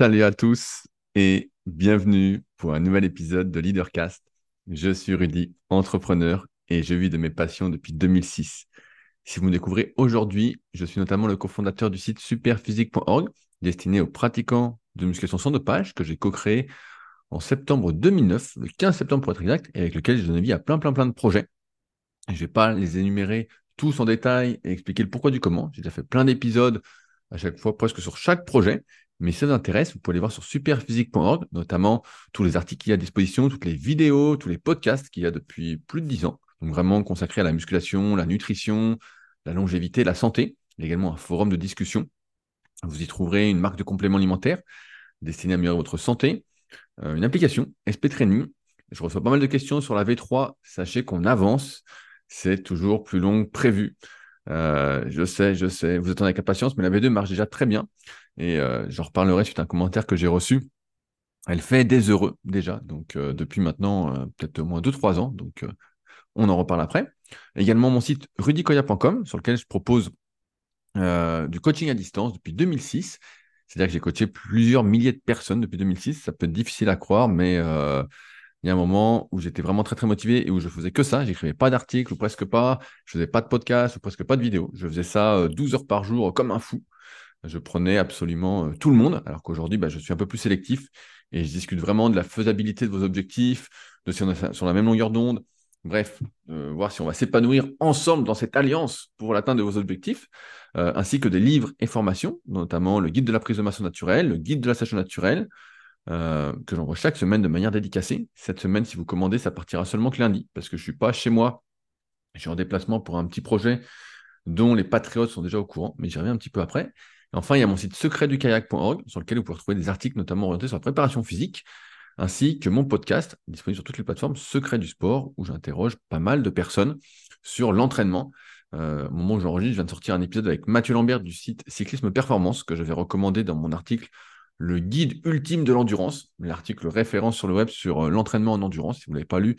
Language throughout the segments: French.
Salut à tous et bienvenue pour un nouvel épisode de Leadercast. Je suis Rudy, entrepreneur et je vis de mes passions depuis 2006. Si vous me découvrez aujourd'hui, je suis notamment le cofondateur du site superphysique.org destiné aux pratiquants de musculation sans dopage que j'ai co-créé en septembre 2009, le 15 septembre pour être exact, et avec lequel j'ai donné vie à plein plein plein de projets. Je ne vais pas les énumérer tous en détail et expliquer le pourquoi du comment. J'ai déjà fait plein d'épisodes à chaque fois presque sur chaque projet. Mais si ça vous intéresse, vous pouvez aller voir sur superphysique.org, notamment tous les articles qu'il y a à disposition, toutes les vidéos, tous les podcasts qu'il y a depuis plus de 10 ans. Donc vraiment consacrés à la musculation, la nutrition, la longévité, la santé. Il y a également un forum de discussion. Vous y trouverez une marque de compléments alimentaires destinée à améliorer votre santé, euh, une application SP Training. Je reçois pas mal de questions sur la V3. Sachez qu'on avance. C'est toujours plus long que prévu. Euh, je sais, je sais, vous attendez avec impatience, mais la V2 marche déjà très bien. Et euh, j'en reparlerai suite à un commentaire que j'ai reçu. Elle fait des heureux déjà, donc euh, depuis maintenant peut-être au moins 2-3 ans. Donc on en reparle après. Également mon site rudicoya.com sur lequel je propose du coaching à distance depuis 2006. C'est-à-dire que j'ai coaché plusieurs milliers de personnes depuis 2006. Ça peut être difficile à croire, mais il y a un moment où j'étais vraiment très très motivé et où je faisais que ça. J'écrivais pas d'articles ou presque pas. Je faisais pas de podcast ou presque pas de vidéos. Je faisais ça 12 heures par jour comme un fou. Je prenais absolument euh, tout le monde, alors qu'aujourd'hui, bah, je suis un peu plus sélectif et je discute vraiment de la faisabilité de vos objectifs, de si on est sur la même longueur d'onde, bref, voir si on va s'épanouir ensemble dans cette alliance pour l'atteinte de vos objectifs, euh, ainsi que des livres et formations, notamment le guide de la prise de masse naturelle, le guide de la station naturelle, euh, que j'envoie chaque semaine de manière dédicacée. Cette semaine, si vous commandez, ça partira seulement que lundi, parce que je ne suis pas chez moi. Je suis en déplacement pour un petit projet dont les patriotes sont déjà au courant, mais j'y reviens un petit peu après enfin, il y a mon site secretdukayak.org sur lequel vous pouvez retrouver des articles notamment orientés sur la préparation physique, ainsi que mon podcast disponible sur toutes les plateformes Secret du sport, où j'interroge pas mal de personnes sur l'entraînement. Euh, au moment où j'enregistre, je viens de sortir un épisode avec Mathieu Lambert du site Cyclisme Performance, que j'avais recommandé dans mon article Le guide ultime de l'endurance, l'article référence sur le web sur euh, l'entraînement en endurance. Si vous ne l'avez pas lu,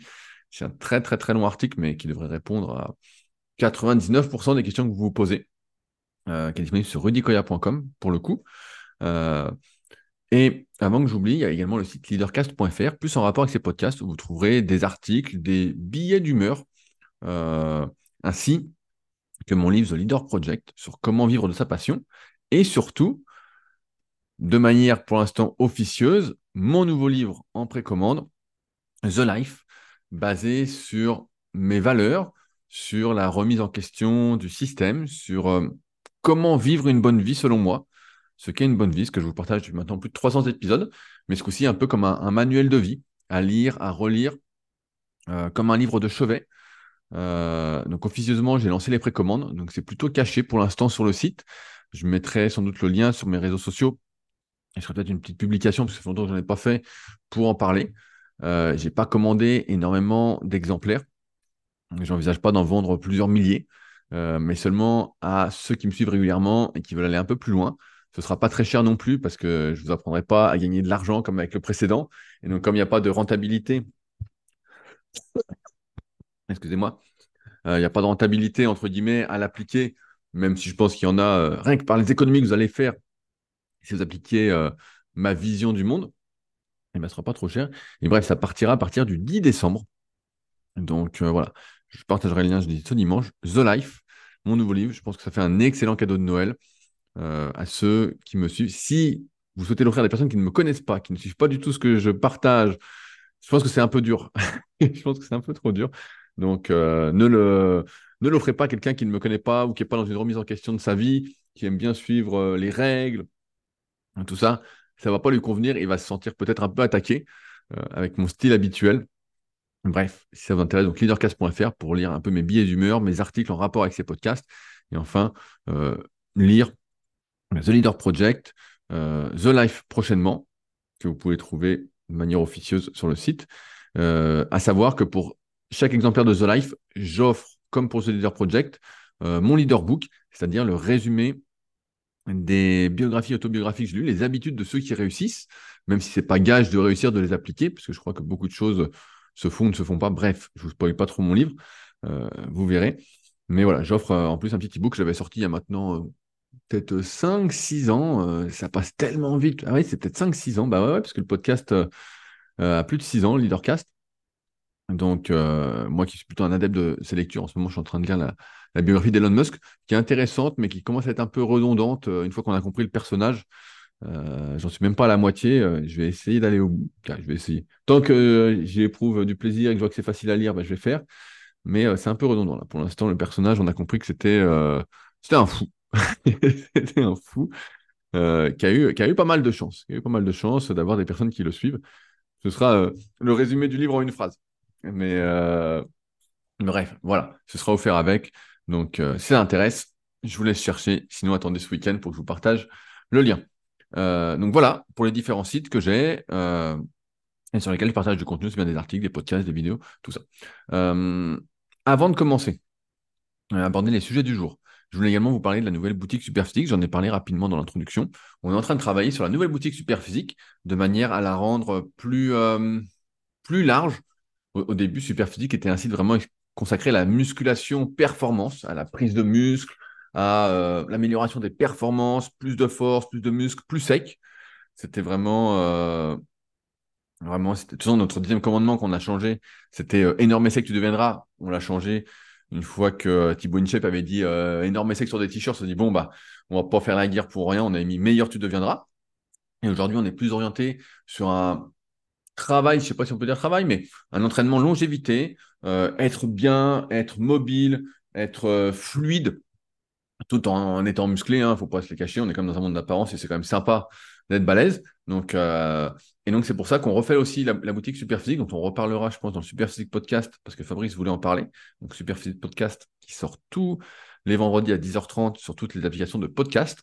c'est un très très très long article, mais qui devrait répondre à 99% des questions que vous vous posez. Euh, qui est disponible sur rudicoya.com pour le coup. Euh, et avant que j'oublie, il y a également le site leadercast.fr, plus en rapport avec ces podcasts, où vous trouverez des articles, des billets d'humeur, euh, ainsi que mon livre The Leader Project sur comment vivre de sa passion, et surtout, de manière pour l'instant officieuse, mon nouveau livre en précommande, The Life, basé sur mes valeurs, sur la remise en question du système, sur comment vivre une bonne vie selon moi. Ce qu'est une bonne vie, ce que je vous partage depuis maintenant plus de 300 épisodes, mais ce coup-ci un peu comme un, manuel de vie à lire, à relire, euh, comme un livre de chevet. Euh, donc officieusement, j'ai lancé les précommandes, donc c'est plutôt caché pour l'instant sur le site. Je mettrai sans doute le lien sur mes réseaux sociaux. Et je peut-être une petite publication, parce que ça je n'en ai pas fait, pour en parler. Euh, je n'ai pas commandé énormément d'exemplaires. J'envisage pas d'en vendre plusieurs milliers. Euh, mais seulement à ceux qui me suivent régulièrement et qui veulent aller un peu plus loin. Ce ne sera pas très cher non plus parce que je ne vous apprendrai pas à gagner de l'argent comme avec le précédent. Et donc, comme il n'y a pas de rentabilité, excusez-moi, euh, il n'y a pas de rentabilité, entre guillemets, à l'appliquer, même si je pense qu'il y en a, euh, rien que par les économies que vous allez faire, si vous appliquez ma vision du monde, eh ben, ce ne sera pas trop cher. Et bref, ça partira à partir du 10 décembre. Donc voilà, je partagerai le lien, je dis ce dimanche, The Life, mon nouveau livre. Je pense que ça fait un excellent cadeau de Noël euh, à ceux qui me suivent. Si vous souhaitez l'offrir à des personnes qui ne me connaissent pas, qui ne suivent pas du tout ce que je partage, je pense que c'est un peu dur. je pense que c'est un peu trop dur. Donc, euh, ne l'offrez pas à quelqu'un qui ne me connaît pas ou qui n'est pas dans une remise en question de sa vie, qui aime bien suivre euh, les règles, tout ça. Ça ne va pas lui convenir. Il va se sentir peut-être un peu attaqué avec mon style habituel. Bref, si ça vous intéresse, donc leadercast.fr pour lire un peu mes billets d'humeur, mes articles en rapport avec ces podcasts. Et enfin, euh, lire The Leader Project, euh, The Life prochainement, que vous pouvez trouver de manière officieuse sur le site. Euh, à savoir que pour chaque exemplaire de The Life, j'offre, comme pour The Leader Project, mon leader book, c'est-à-dire le résumé des biographies autobiographiques que j'ai lues, les habitudes de ceux qui réussissent, même si ce n'est pas gage de réussir de les appliquer, parce que je crois que beaucoup de choses se font ou ne se font pas. Bref, je ne vous spoil pas trop mon livre, euh, vous verrez. Mais voilà, j'offre euh, en plus un petit ebook que j'avais sorti il y a maintenant peut-être 5-6 ans. ça passe tellement vite. Ah oui, c'est peut-être 5-6 ans. Bah ouais, parce que le podcast a plus de 6 ans, le Leadercast. Donc, moi qui suis plutôt un adepte de ces lectures, en ce moment, je suis en train de lire la biographie d'Elon Musk, qui est intéressante, mais qui commence à être un peu redondante une fois qu'on a compris le personnage. Euh, j'en suis même pas à la moitié. Euh, je vais essayer d'aller au bout. je vais essayer. Tant que euh, j'y éprouve du plaisir et que je vois que c'est facile à lire, bah, je vais faire. Mais c'est un peu redondant là. Pour l'instant, le personnage, on a compris que c'était un fou. c'était un fou qui, a eu, qui a eu pas mal de chance. Qui a eu pas mal de chance d'avoir des personnes qui le suivent. Ce sera le résumé du livre en une phrase. Mais bref, voilà. Ce sera offert avec. Donc, si ça intéresse, je vous laisse chercher. Sinon, attendez ce week-end pour que je vous partage le lien. Euh, donc voilà, pour les différents sites que j'ai euh, et sur lesquels je partage du contenu, c'est bien des articles, des podcasts, des vidéos, tout ça. Euh, avant de commencer, aborder les sujets du jour, je voulais également vous parler de la nouvelle boutique Superphysique. J'en ai parlé rapidement dans l'introduction. On est en train de travailler sur la nouvelle boutique Superphysique de manière à la rendre plus, plus large. Au, au, début, Superphysique était un site vraiment consacré à la musculation performance, à la prise de muscle, à euh, l'amélioration des performances, plus de force, plus de muscles, plus sec. C'était vraiment, euh, vraiment, c'était toujours notre deuxième commandement qu'on a changé. C'était euh, énorme sec, tu deviendras. On l'a changé une fois que Thibaut InShape avait dit énorme sec sur des t-shirts. On s'est dit bon bah, on va pas faire la guerre pour rien. On a mis meilleur tu deviendras. Et aujourd'hui, on est plus orienté sur un travail, je sais pas si on peut dire travail, mais un entraînement longévité, être bien, être mobile, être fluide tout en, étant musclé, il hein, ne faut pas se les cacher, on est comme dans un monde d'apparence et c'est quand même sympa d'être balèze. Donc, euh, et donc, c'est pour ça qu'on refait aussi la, boutique Superphysique, dont on reparlera, je pense, dans le Superphysique Podcast, parce que Fabrice voulait en parler. Donc, Superphysique Podcast qui sort tous les vendredis à 10h30 sur toutes les applications de podcast.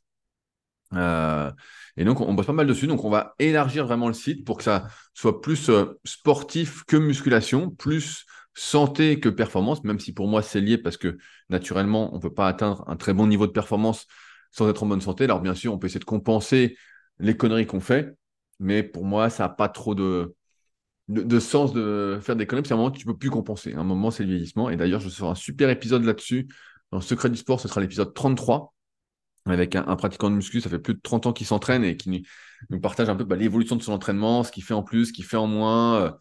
Euh, et donc, on bosse pas mal dessus. Donc, on va élargir vraiment le site pour que ça soit plus euh, sportif que musculation, plus santé que performance, même si pour moi c'est lié parce que naturellement, on ne peut pas atteindre un très bon niveau de performance sans être en bonne santé. Alors bien sûr, on peut essayer de compenser les conneries qu'on fait, mais pour moi, ça n'a pas trop de, sens de faire des conneries, c'est un moment que tu ne peux plus compenser. un moment, c'est le vieillissement. Et d'ailleurs, je ferai un super épisode là-dessus. Dans Secret du sport, ce sera l'épisode 33 avec un, pratiquant de muscu, ça fait plus de 30 ans qu'il s'entraîne et qui nous, partage un peu bah, l'évolution de son entraînement, ce qu'il fait en plus, ce qu'il fait en moins, euh,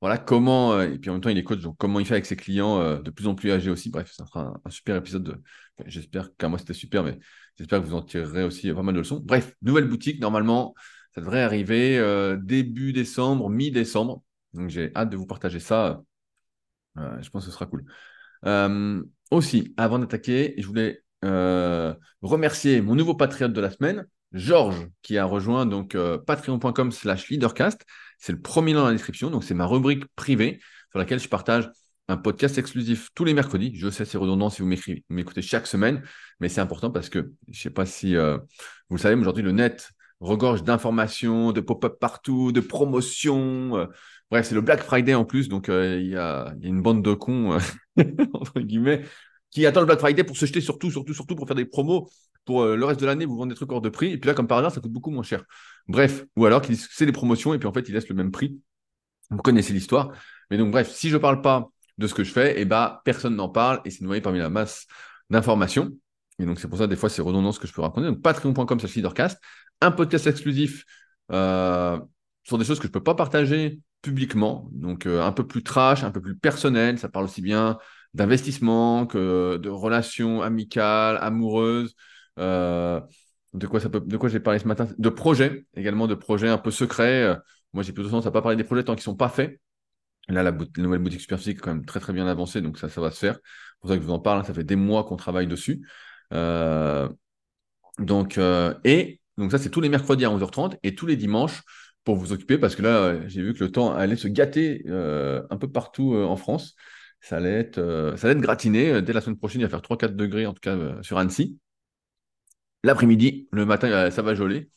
voilà comment, euh, et puis en même temps, il est coach, donc comment il fait avec ses clients euh, de plus en plus âgés aussi. Bref, ça sera un, super épisode. De... J'espère qu'à moi c'était super, mais j'espère que vous en tirerez aussi pas mal de leçons. Bref, nouvelle boutique, normalement, ça devrait arriver euh, début décembre, mi-décembre. Donc j'ai hâte de vous partager ça. je pense que ce sera cool. aussi, avant d'attaquer, je voulais remercier mon nouveau patriote de la semaine, Georges, qui a rejoint donc patreon.com slash leadercast. C'est le premier lien dans la description. Donc, c'est ma rubrique privée sur laquelle je partage un podcast exclusif tous les mercredis. Je sais, c'est redondant si vous m'écoutez chaque semaine, mais c'est important parce que je ne sais pas si euh, vous le savez, mais aujourd'hui, le net regorge d'informations, de pop-up partout, de promotions. Euh, bref, c'est le Black Friday en plus, donc euh, il y, a, une bande de cons, entre guillemets, qui attend le Black Friday pour se jeter surtout, surtout, surtout pour faire des promos. Pour le reste de l'année, vous vendez des trucs hors de prix. Et puis là, comme par hasard, ça coûte beaucoup moins cher. Bref, ou alors qu'il c'est des promotions et puis en fait, il laisse le même prix. Vous connaissez l'histoire. Mais donc, bref, si je ne parle pas de ce que je fais, eh ben, personne n'en parle et c'est noyé parmi la masse d'informations. Et donc, c'est pour ça, des fois, c'est redondant ce que je peux raconter. Donc, patreon.com slash leadercast, un podcast exclusif euh, sur des choses que je ne peux pas partager publiquement. Donc, euh, un peu plus trash, un peu plus personnel. Ça parle aussi bien d'investissement que de relations amicales, amoureuses. Euh, de quoi j'ai parlé ce matin, de projets également, de projets un peu secrets. Euh, moi, j'ai plutôt tendance à pas parler des projets tant qu'ils sont pas faits. Là, la, nouvelle boutique Superphysique est quand même très très bien avancée, donc ça, va se faire. C'est pour ça que je vous en parle. Hein. ça fait des mois qu'on travaille dessus. Euh, donc, et ça, c'est tous les mercredis à 11h30 et tous les dimanches pour vous occuper parce que là, j'ai vu que le temps allait se gâter un peu partout en France. Ça allait être, ça allait être gratiné. Dès la semaine prochaine, il va faire 3-4 degrés, en tout cas sur Annecy. L'après-midi, le matin, euh, ça va geler.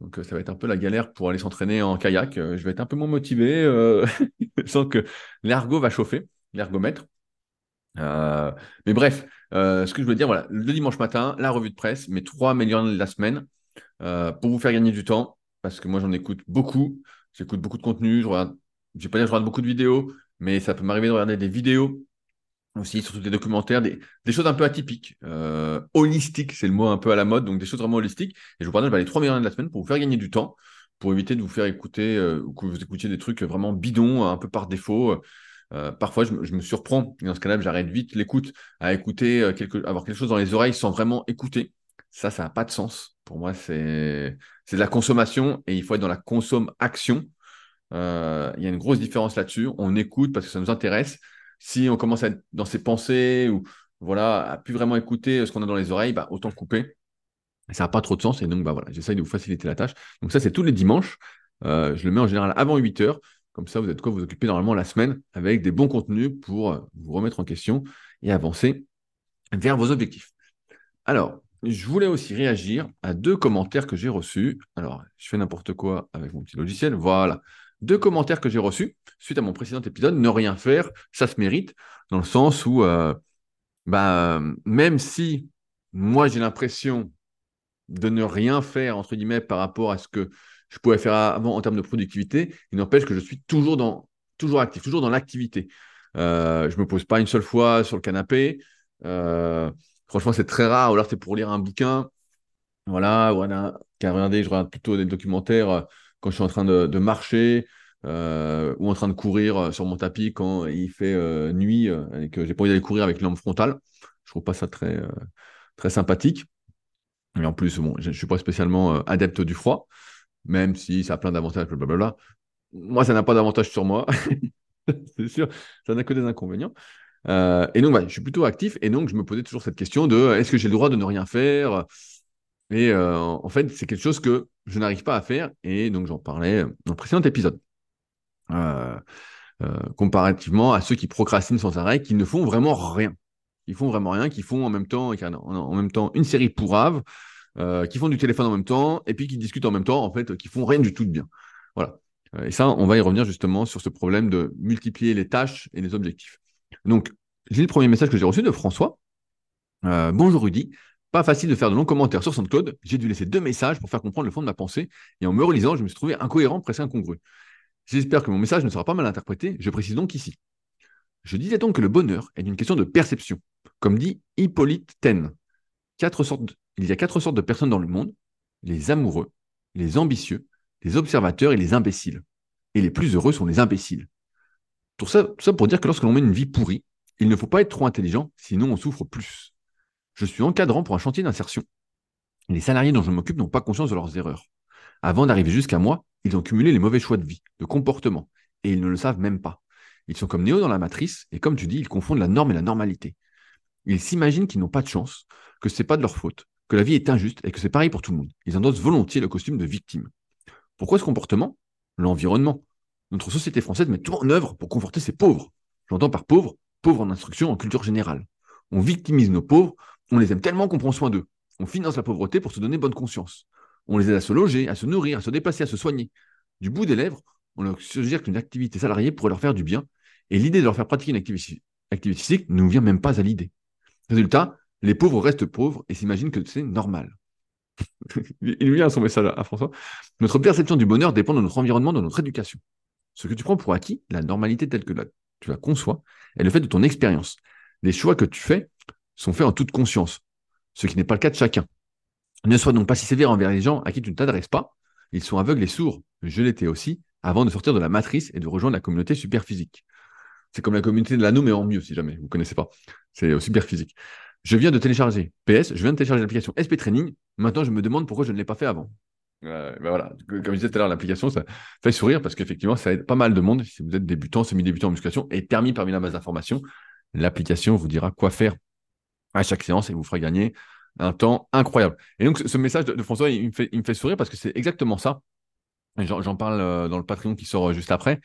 Donc, euh, ça va être un peu la galère pour aller s'entraîner en kayak. Euh, je vais être un peu moins motivé. je sens que l'ergo va chauffer, l'ergomètre. mais bref, ce que je veux dire, voilà, le dimanche matin, la revue de presse, mes trois meilleurs de la semaine, pour vous faire gagner du temps, parce que moi j'en écoute beaucoup. J'écoute beaucoup de contenu. Je regarde, je vais pas dire que je regarde beaucoup de vidéos, mais ça peut m'arriver de regarder des vidéos aussi, surtout des documentaires, des, choses un peu atypiques. Euh, holistiques, c'est le mot un peu à la mode, donc des choses vraiment holistiques. Et je vous partage bah, les trois meilleurs de la semaine pour vous faire gagner du temps, pour éviter de vous faire écouter euh, ou que vous écoutiez des trucs vraiment bidons, un peu par défaut. Euh, parfois, je, me surprends. dans ce cas-là, j'arrête vite l'écoute à écouter, quelque, avoir quelque chose dans les oreilles sans vraiment écouter. Ça, ça n'a pas de sens. Pour moi, c'est de la consommation et il faut être dans la consomme-action. il y a une grosse différence là-dessus. On écoute parce que ça nous intéresse si on commence à être dans ses pensées ou voilà, à plus vraiment écouter ce qu'on a dans les oreilles, bah, autant couper. Ça n'a pas trop de sens et donc bah, voilà, j'essaye de vous faciliter la tâche. Donc ça, c'est tous les dimanches. Euh, je le mets en général avant 8 heures. Comme ça, vous êtes quoi? Vous occupez normalement la semaine avec des bons contenus pour euh, vous remettre en question et avancer vers vos objectifs. Alors, je voulais aussi réagir à deux commentaires que j'ai reçus. Alors, je fais n'importe quoi avec mon petit logiciel. Voilà deux commentaires que j'ai reçus suite à mon précédent épisode. Ne rien faire, ça se mérite, dans le sens où, euh, bah, même si moi j'ai l'impression de ne rien faire, entre guillemets, par rapport à ce que je pouvais faire avant en termes de productivité, il n'empêche que je suis toujours, dans, toujours actif, toujours dans l'activité. Euh, je ne me pose pas une seule fois sur le canapé. Euh, franchement, c'est très rare. Ou alors, c'est pour lire un bouquin. Voilà, voilà. Car regardez, je regarde plutôt des documentaires quand je suis en train de, marcher euh, ou en train de courir euh, sur mon tapis quand il fait euh, nuit et que j'ai pas envie d'aller courir avec lampe frontale. Je trouve pas ça très, très sympathique. Et en plus, bon, je ne suis pas spécialement adepte du froid, même si ça a plein d'avantages, blablabla. Moi, ça n'a pas d'avantage sur moi. c'est sûr, ça n'a que des inconvénients. et donc, je suis plutôt actif. Et donc, je me posais toujours cette question de est-ce que j'ai le droit de ne rien faire? Et euh, en fait, c'est quelque chose que je n'arrive pas à faire. Et donc, j'en parlais dans le précédent épisode. Euh, euh, comparativement à ceux qui procrastinent sans arrêt, qui ne font vraiment rien. Ils font vraiment rien, qui font en même temps, en même temps une série pourrave, qui font du téléphone en même temps, et puis qui discutent en même temps, en fait, qui font rien du tout de bien. Voilà. Et ça, on va y revenir justement sur ce problème de multiplier les tâches et les objectifs. Donc, j'ai le premier message que j'ai reçu de François. bonjour Rudy, pas facile de faire de longs commentaires sur SoundCloud. J'ai dû laisser deux messages pour faire comprendre le fond de ma pensée. Et en me relisant, je me suis trouvé incohérent, presque incongru. J'espère que mon message ne sera pas mal interprété. Je précise donc ici. Je disais donc que le bonheur est une question de perception. Comme dit Hippolyte Taine, il y a quatre sortes de personnes dans le monde les amoureux, les ambitieux, les observateurs et les imbéciles. Et les plus heureux sont les imbéciles. Tout ça, tout ça pour dire que lorsque l'on mène une vie pourrie, il ne faut pas être trop intelligent, sinon on souffre plus. Je suis encadrant pour un chantier d'insertion. Les salariés dont je m'occupe n'ont pas conscience de leurs erreurs. Avant d'arriver jusqu'à moi, ils ont cumulé les mauvais choix de vie, de comportement, et ils ne le savent même pas. Ils sont comme Néo dans la matrice, et comme tu dis, ils confondent la norme et la normalité. Ils s'imaginent qu'ils n'ont pas de chance, que ce n'est pas de leur faute, que la vie est injuste et que c'est pareil pour tout le monde. Ils endossent volontiers le costume de victime. Pourquoi ce comportement? L'environnement. Notre société française met tout en œuvre pour conforter ses pauvres. J'entends par pauvres, pauvres en instruction, en culture générale. On victimise nos pauvres on les aime tellement qu'on prend soin d'eux. On finance la pauvreté pour se donner bonne conscience. On les aide à se loger, à se nourrir, à se déplacer, à se soigner. Du bout des lèvres, on leur suggère qu'une activité salariée pourrait leur faire du bien, et l'idée de leur faire pratiquer une activité, physique ne nous vient même pas à l'idée. Résultat, les pauvres restent pauvres et s'imaginent que c'est normal. Il vient à son message à François. Notre perception du bonheur dépend de notre environnement, de notre éducation. Ce que tu prends pour acquis, la normalité telle que tu la conçois, est le fait de ton expérience. Les choix que tu fais sont faits en toute conscience, ce qui n'est pas le cas de chacun. Ne sois donc pas si sévère envers les gens à qui tu ne t'adresses pas. Ils sont aveugles et sourds. Je l'étais aussi, avant de sortir de la matrice et de rejoindre la communauté superphysique. C'est comme la communauté de l'anneau, mais en mieux, si jamais vous ne connaissez pas. C'est super physique. Je viens de télécharger PS, je viens de télécharger l'application SP Training. Maintenant, je me demande pourquoi je ne l'ai pas fait avant. Ben voilà, comme je disais tout à l'heure, l'application, ça fait sourire parce qu'effectivement, ça aide pas mal de monde. Si vous êtes débutant, semi-débutant en musculation et permis parmi la base d'information, l'application vous dira quoi faire à chaque séance et vous ferez gagner un temps incroyable. Et donc, ce message de, François, il me, fait, sourire parce que c'est exactement ça. J'en parle euh, dans le Patreon qui sort euh, juste après,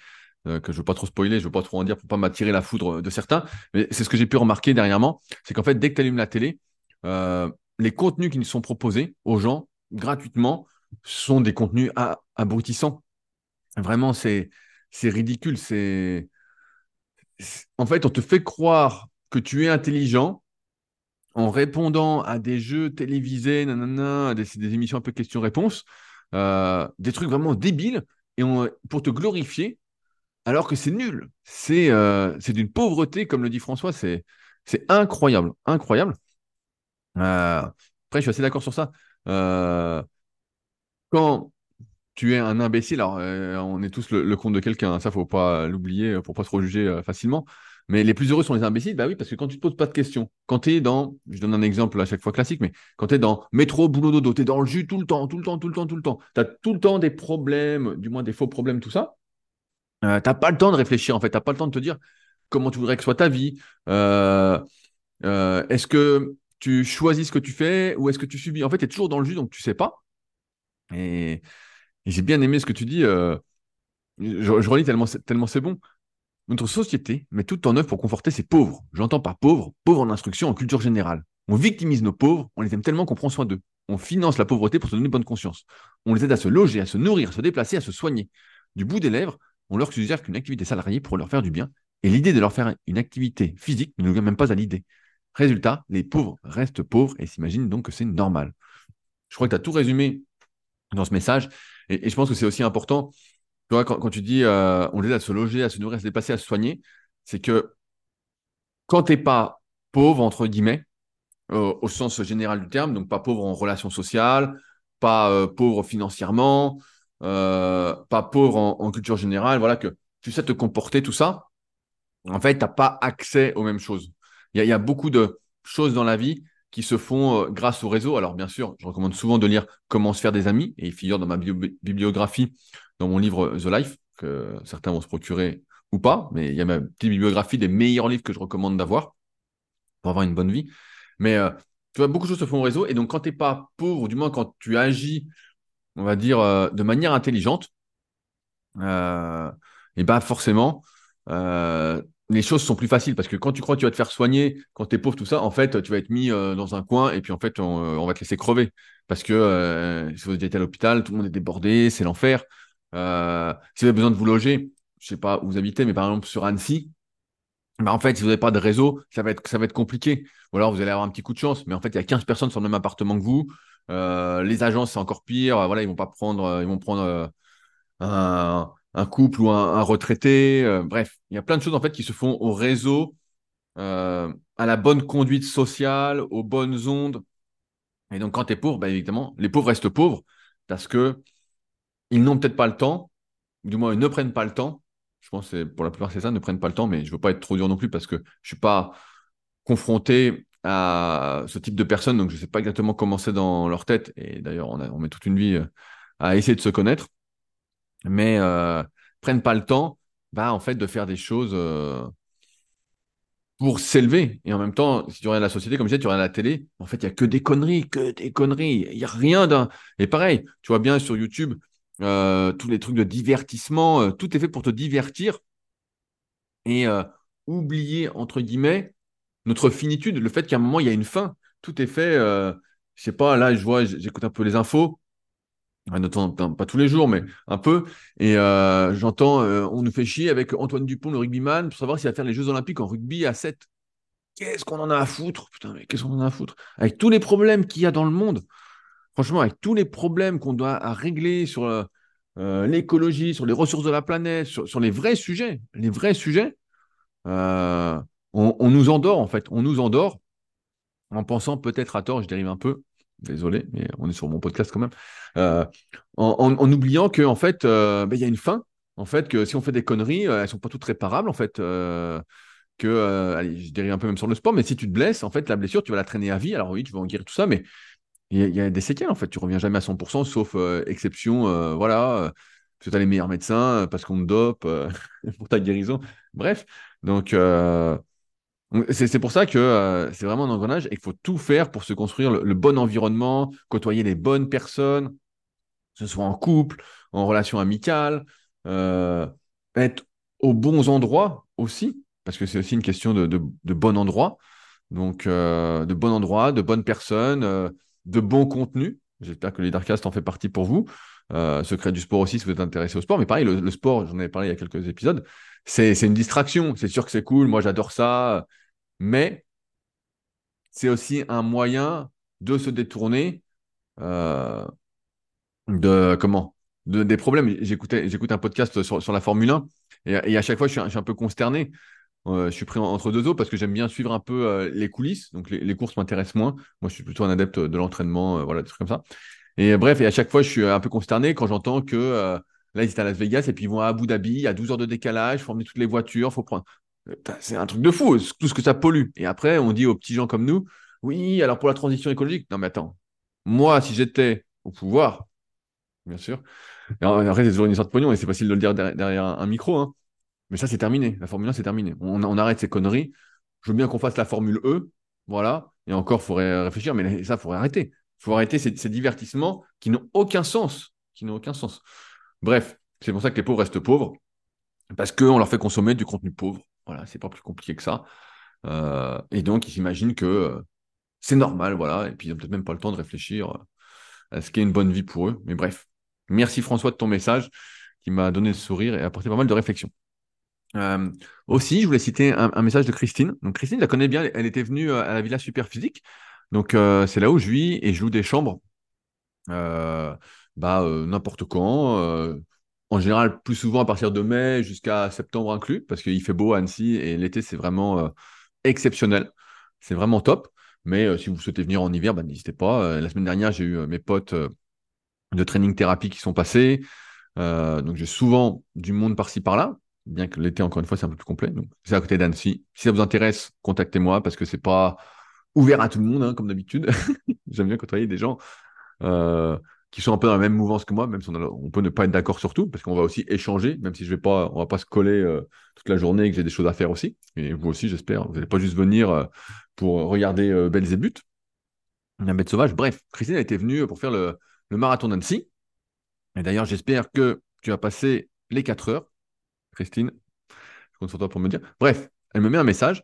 euh, que je ne veux pas trop spoiler, je ne veux pas trop en dire pour pas m'attirer la foudre de certains. Mais c'est ce que j'ai pu remarquer dernièrement, c'est qu'en fait, dès que tu allumes la télé, les contenus qui nous sont proposés aux gens gratuitement sont des contenus abrutissants. Vraiment, c'est ridicule. C'est en fait, on te fait croire que tu es intelligent en répondant à des jeux télévisés, nanana, des, émissions un peu questions-réponses, euh, des trucs vraiment débiles, et pour te glorifier alors que c'est nul. C'est euh, d'une pauvreté, comme le dit François, c'est incroyable, incroyable. Euh, après, je suis assez d'accord sur ça. Euh, quand tu es un imbécile, alors on est tous le, compte de quelqu'un, hein, ça faut pas l'oublier pour pas se rejuger facilement. Mais les plus heureux sont les imbéciles, bah oui, parce que quand tu te poses pas de questions, quand tu es dans, je donne un exemple à chaque fois classique, mais quand tu es dans métro, boulot, dodo, tu es dans le jus tout le temps, tout le temps, tout le temps, tout le temps, tu as tout le temps des problèmes, du moins des faux problèmes, tout ça, euh, tu n'as pas le temps de réfléchir, en fait, tu n'as pas le temps de te dire comment tu voudrais que soit ta vie, euh, euh, est-ce que tu choisis ce que tu fais ou est-ce que tu subis? En fait, tu es toujours dans le jus, donc tu sais pas. Et, j'ai bien aimé ce que tu dis. je, relis tellement c'est bon. Notre société met tout en œuvre pour conforter ses pauvres. J'entends pas pauvres, pauvres en instruction, en culture générale. On victimise nos pauvres, on les aime tellement qu'on prend soin d'eux. On finance la pauvreté pour se donner bonne conscience. On les aide à se loger, à se nourrir, à se déplacer, à se soigner. Du bout des lèvres, on leur suggère qu'une activité salariée pourrait leur faire du bien. Et l'idée de leur faire une activité physique ne nous vient même pas à l'idée. Résultat, les pauvres restent pauvres et s'imaginent donc que c'est normal. Je crois que tu as tout résumé dans ce message. Et, je pense que c'est aussi important quand, tu dis euh, on les aide à se loger, à se nourrir, à se déplacer, à se soigner, c'est que quand tu n'es pas pauvre, entre guillemets, au sens général du terme, donc pas pauvre en relations sociales, pas euh, pauvre financièrement, euh, pas pauvre en, culture générale, voilà, que tu sais te comporter, tout ça, en fait, tu n'as pas accès aux mêmes choses. Il y, a beaucoup de choses dans la vie qui se font grâce au réseau. Alors, bien sûr, je recommande souvent de lire Comment se faire des amis, et il figure dans ma bibliographie dans mon livre The Life, que certains vont se procurer ou pas, mais il y a ma petite bibliographie des meilleurs livres que je recommande d'avoir pour avoir une bonne vie. Mais euh, tu vois, beaucoup de choses se font au réseau, et donc quand tu n'es pas pauvre, ou du moins quand tu agis, on va dire, euh, de manière intelligente, euh, et bah forcément, les choses sont plus faciles parce que quand tu crois que tu vas te faire soigner, quand tu es pauvre, tout ça, en fait, tu vas être mis dans un coin et puis en fait, on, va te laisser crever. Parce que si vous êtes à l'hôpital, tout le monde est débordé, c'est l'enfer. Euh, si vous avez besoin de vous loger, je sais pas où vous habitez, mais par exemple sur Annecy, bah en fait, si vous n'avez pas de réseau, ça va, être, ça va être compliqué. Ou alors vous allez avoir un petit coup de chance, mais en fait, il y a 15 personnes sur le même appartement que vous. Euh, les agences, c'est encore pire. Voilà, ils vont pas prendre, euh, ils vont prendre un, un, couple ou un, retraité. bref, il y a plein de choses en fait qui se font au réseau, à la bonne conduite sociale, aux bonnes ondes. Et donc, quand tu es pauvre, bah, évidemment, les pauvres restent pauvres parce que ils n'ont peut-être pas le temps, du moins ils ne prennent pas le temps. Je pense que pour la plupart c'est ça, ne prennent pas le temps, mais je ne veux pas être trop dur non plus parce que je ne suis pas confronté à ce type de personnes, donc je ne sais pas exactement comment c'est dans leur tête. Et d'ailleurs, on, met toute une vie euh, à essayer de se connaître, mais euh, prennent pas le temps, bah, en fait, de faire des choses euh, pour s'élever. Et en même temps, si tu regardes la société, comme je disais, tu regardes la télé, en fait, il n'y a que des conneries, que des conneries. Il n'y a rien d'un. Et pareil, tu vois bien sur YouTube, euh, tous les trucs de divertissement, euh, tout est fait pour te divertir et euh, oublier, entre guillemets, notre finitude, le fait qu'à un moment, il y a une fin. Tout est fait, je sais pas, là, je vois, j'écoute un peu les infos, pas tous les jours, mais un peu, et j'entends, on nous fait chier avec Antoine Dupont, le rugbyman, pour savoir s'il va faire les Jeux Olympiques en rugby à 7. Qu'est-ce qu'on en a à foutre? Putain, mais qu'est-ce qu'on en a à foutre? Avec tous les problèmes qu'il y a dans le monde, franchement, avec tous les problèmes qu'on doit régler sur euh, euh, l'écologie, sur les ressources de la planète, sur, les vrais sujets, les vrais sujets, euh, on, nous endort en fait. On nous endort en pensant peut-être à tort, je dérive un peu, désolé, mais on est sur mon podcast quand même, en, oubliant qu'en en fait, ben, il y a une fin. En fait, que si on fait des conneries, elles sont pas toutes réparables en fait. que, allez, je dérive un peu même sur le sport, mais si tu te blesses, en fait, la blessure, tu vas la traîner à vie. Alors oui, tu vas en guérir tout ça, mais il y, a des séquelles en fait. Tu reviens jamais à 100%, sauf euh, exception, euh, voilà, euh, parce que tu as les meilleurs médecins, parce qu'on te dope pour ta guérison. Bref, donc c'est pour ça que c'est vraiment un engrenage et qu'il faut tout faire pour se construire le, bon environnement, côtoyer les bonnes personnes, que ce soit en couple, en relation amicale, être aux bons endroits aussi, parce que c'est aussi une question de, de, bon endroit. Donc, de bon endroit, de bonnes personnes de bons contenus. J'espère que Leadercast en fait partie pour vous. Euh, Secret du sport aussi, si vous êtes intéressé au sport. Mais pareil, le, sport, j'en avais parlé il y a quelques épisodes, c'est une distraction. C'est sûr que c'est cool, moi j'adore ça. Mais c'est aussi un moyen de se détourner euh, de comment des problèmes. J'écoutais, j'écoute un podcast sur, la Formule 1 et, à chaque fois, je suis, un peu consterné. Euh, je suis pris entre deux eaux parce que j'aime bien suivre un peu euh, les coulisses. Donc, les, courses m'intéressent moins. Moi, je suis plutôt un adepte de l'entraînement, voilà, des trucs comme ça. Et bref, et à chaque fois, je suis un peu consterné quand j'entends que là, ils étaient à Las Vegas et puis ils vont à Abu Dhabi, à 12 heures de décalage, faut emmener toutes les voitures, faut prendre. C'est un truc de fou, tout ce que ça pollue. Et après, on dit aux petits gens comme nous, oui, alors pour la transition écologique, non mais attends, moi, si j'étais au pouvoir, bien sûr, après, c'est toujours une histoire de pognon et c'est facile de le dire derrière un, micro, hein. Mais ça, c'est terminé. La Formule 1, c'est terminé. On, arrête ces conneries. Je veux bien qu'on fasse la Formule E, voilà, et encore, il faudrait réfléchir, mais ça, il faudrait arrêter. Il faut arrêter ces, divertissements qui n'ont aucun sens. Qui n'ont aucun sens. Bref, c'est pour ça que les pauvres restent pauvres, parce qu'on leur fait consommer du contenu pauvre. Voilà, c'est pas plus compliqué que ça. Euh, et donc, ils s'imaginent que euh, c'est normal, voilà, et puis ils n'ont peut-être même pas le temps de réfléchir euh, à ce qu'est une bonne vie pour eux. Mais bref, merci François de ton message qui m'a donné le sourire et apporté pas mal de réflexion. aussi, je voulais citer un, message de Christine. Donc Christine, je la connais bien, elle était venue à la Villa Superphysique. Donc c'est là où je vis et je loue des chambres. bah n'importe quand en général plus souvent à partir de mai jusqu'à septembre inclus, parce qu'il fait beau à Annecy et l'été, c'est vraiment euh, exceptionnel. C'est vraiment top. Mais euh, si vous souhaitez venir en hiver, bah, n'hésitez pas. Euh, la semaine dernière, j'ai eu mes potes de training thérapie qui sont passés. donc j'ai souvent du monde par-ci par-là, bien que l'été, encore une fois, c'est un peu plus complet. C'est à côté d'Annecy. Si ça vous intéresse, contactez-moi parce que c'est pas ouvert à tout le monde, hein, comme d'habitude. J'aime bien côtoyer des gens qui sont un peu dans la même mouvance que moi, même si on, peut ne pas être d'accord sur tout, parce qu'on va aussi échanger, même si je vais pas, on va pas se coller euh, toute la journée et que j'ai des choses à faire aussi. Et vous aussi, j'espère. Vous n'allez pas juste venir euh, pour regarder euh, Belles et Buts, la bête sauvage. Bref, Christine a été venue pour faire le, marathon d'Annecy. Et d'ailleurs, j'espère que tu as passé les 4 heures. Christine, je compte sur toi pour me dire. Bref, elle me met un message.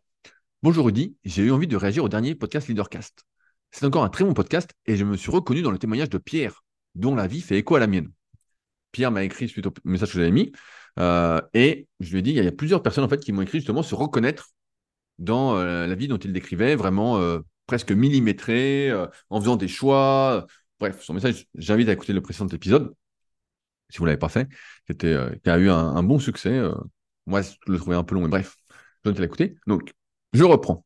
Bonjour Rudy, j'ai eu envie de réagir au dernier podcast Leadercast. C'est encore un très bon podcast et je me suis reconnu dans le témoignage de Pierre dont la vie fait écho à la mienne. Pierre m'a écrit suite au message que j'avais mis, euh, et je lui ai dit, il y, a plusieurs personnes en fait qui m'ont écrit justement se reconnaître dans euh, la vie dont il décrivait, vraiment euh, presque millimétré, en faisant des choix. Bref, son message, j'invite à écouter le précédent épisode, si vous ne l'avez pas fait, qui, a eu un, bon succès. moi, je le trouvais un peu long, mais bref, je vais l'écouter. Donc, je reprends.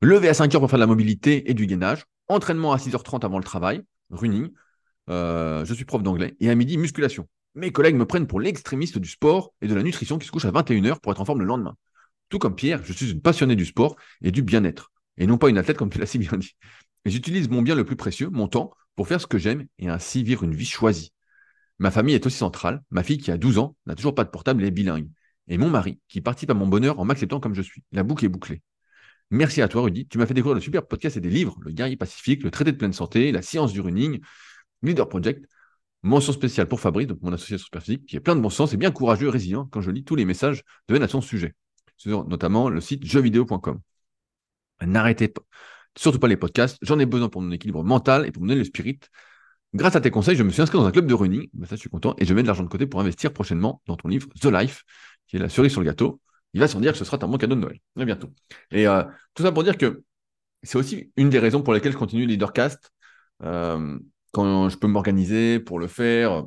Lever à 5 heures pour faire de la mobilité et du gainage, entraînement à 6h30 avant le travail, running, euh, je suis prof d'anglais. Et à midi, musculation. Mes collègues me prennent pour l'extrémiste du sport et de la nutrition qui se couche à 21h pour être en forme le lendemain. Tout comme Pierre, je suis une passionnée du sport et du bien-être. Et non pas une athlète comme tu l'as si bien dit. J'utilise mon bien le plus précieux, mon temps, pour faire ce que j'aime et ainsi vivre une vie choisie. Ma famille est aussi centrale. Ma fille, qui a 12 ans, n'a toujours pas de portable et est bilingue. Et mon mari, qui participe à mon bonheur en m'acceptant comme je suis. La boucle est bouclée. Merci à toi, Rudy. Tu m'as fait découvrir de super podcasts et des livres, Le Guerrier Pacifique, Le Traité de pleine santé, La science du running, Leader Project. Mention spéciale pour Fabrice, mon association superphysique, qui est plein de bon sens et bien courageux et résilient quand je lis tous les messages de à son sujet, notamment le site jeuxvideo.com. N'arrêtez surtout pas les podcasts, j'en ai besoin pour mon équilibre mental et pour mener le spirit. Grâce à tes conseils, je me suis inscrit dans un club de running, ben ça je suis content, et je mets de l'argent de côté pour investir prochainement dans ton livre The Life, qui est la cerise sur le gâteau. Il va sans dire que ce sera un bon cadeau de Noël. À bientôt. Et euh, tout ça pour dire que c'est aussi une des raisons pour lesquelles je continue Leadercast. Euh, quand je peux m'organiser pour le faire.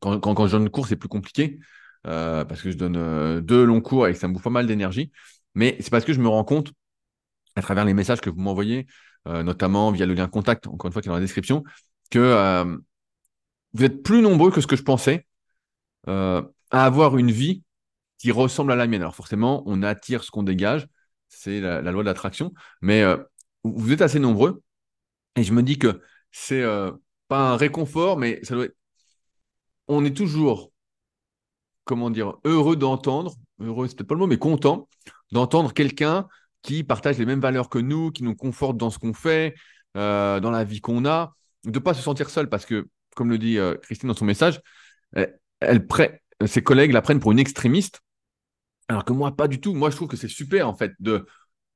Quand, quand, je donne cours, c'est plus compliqué euh, parce que je donne deux longs cours et que ça me bouffe pas mal d'énergie. Mais c'est parce que je me rends compte, à travers les messages que vous m'envoyez, notamment via le lien contact, encore une fois qui est dans la description, que vous êtes plus nombreux que ce que je pensais à avoir une vie qui ressemble à la mienne. Alors forcément, on attire ce qu'on dégage, c'est la, loi de l'attraction, mais vous êtes assez nombreux. Et je me dis que c'est euh, pas un réconfort, mais ça doit on est toujours, comment dire, heureux d'entendre, heureux, c'est peut-être pas le mot, mais content d'entendre quelqu'un qui partage les mêmes valeurs que nous, qui nous conforte dans ce qu'on fait, euh, dans la vie qu'on a, de ne pas se sentir seul, parce que, comme le dit euh, Christine dans son message, elle, ses collègues la prennent pour une extrémiste, alors que moi, pas du tout. Moi, je trouve que c'est super, en fait, de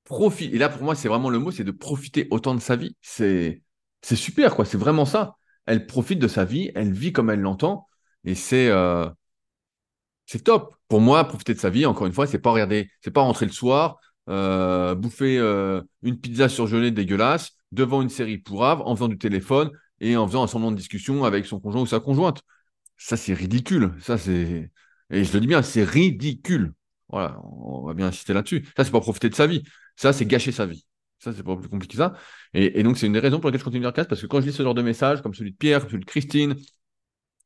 profiter. Et là, pour moi, c'est vraiment le mot, c'est de profiter autant de sa vie. C'est super, quoi. C'est vraiment ça. Elle profite de sa vie, elle vit comme elle l'entend, et c'est euh, c'est top. Pour moi, profiter de sa vie, encore une fois, c'est pas regarder, c'est pas rentrer le soir, euh, bouffer euh, une pizza surgelée dégueulasse devant une série pourrave, en faisant du téléphone et en faisant un semblant de discussion avec son conjoint ou sa conjointe. ça c'est ridicule. Ça c'est et je le dis bien, c'est ridicule. Voilà, on va bien insister là-dessus. Ça, c'est pas profiter de sa vie. Ça, c'est gâcher sa vie. Ça, c'est pas plus compliqué que ça. Et, donc, c'est une des raisons pour lesquelles je continue casse parce que quand je lis ce genre de messages, comme celui de Pierre, comme celui de Christine,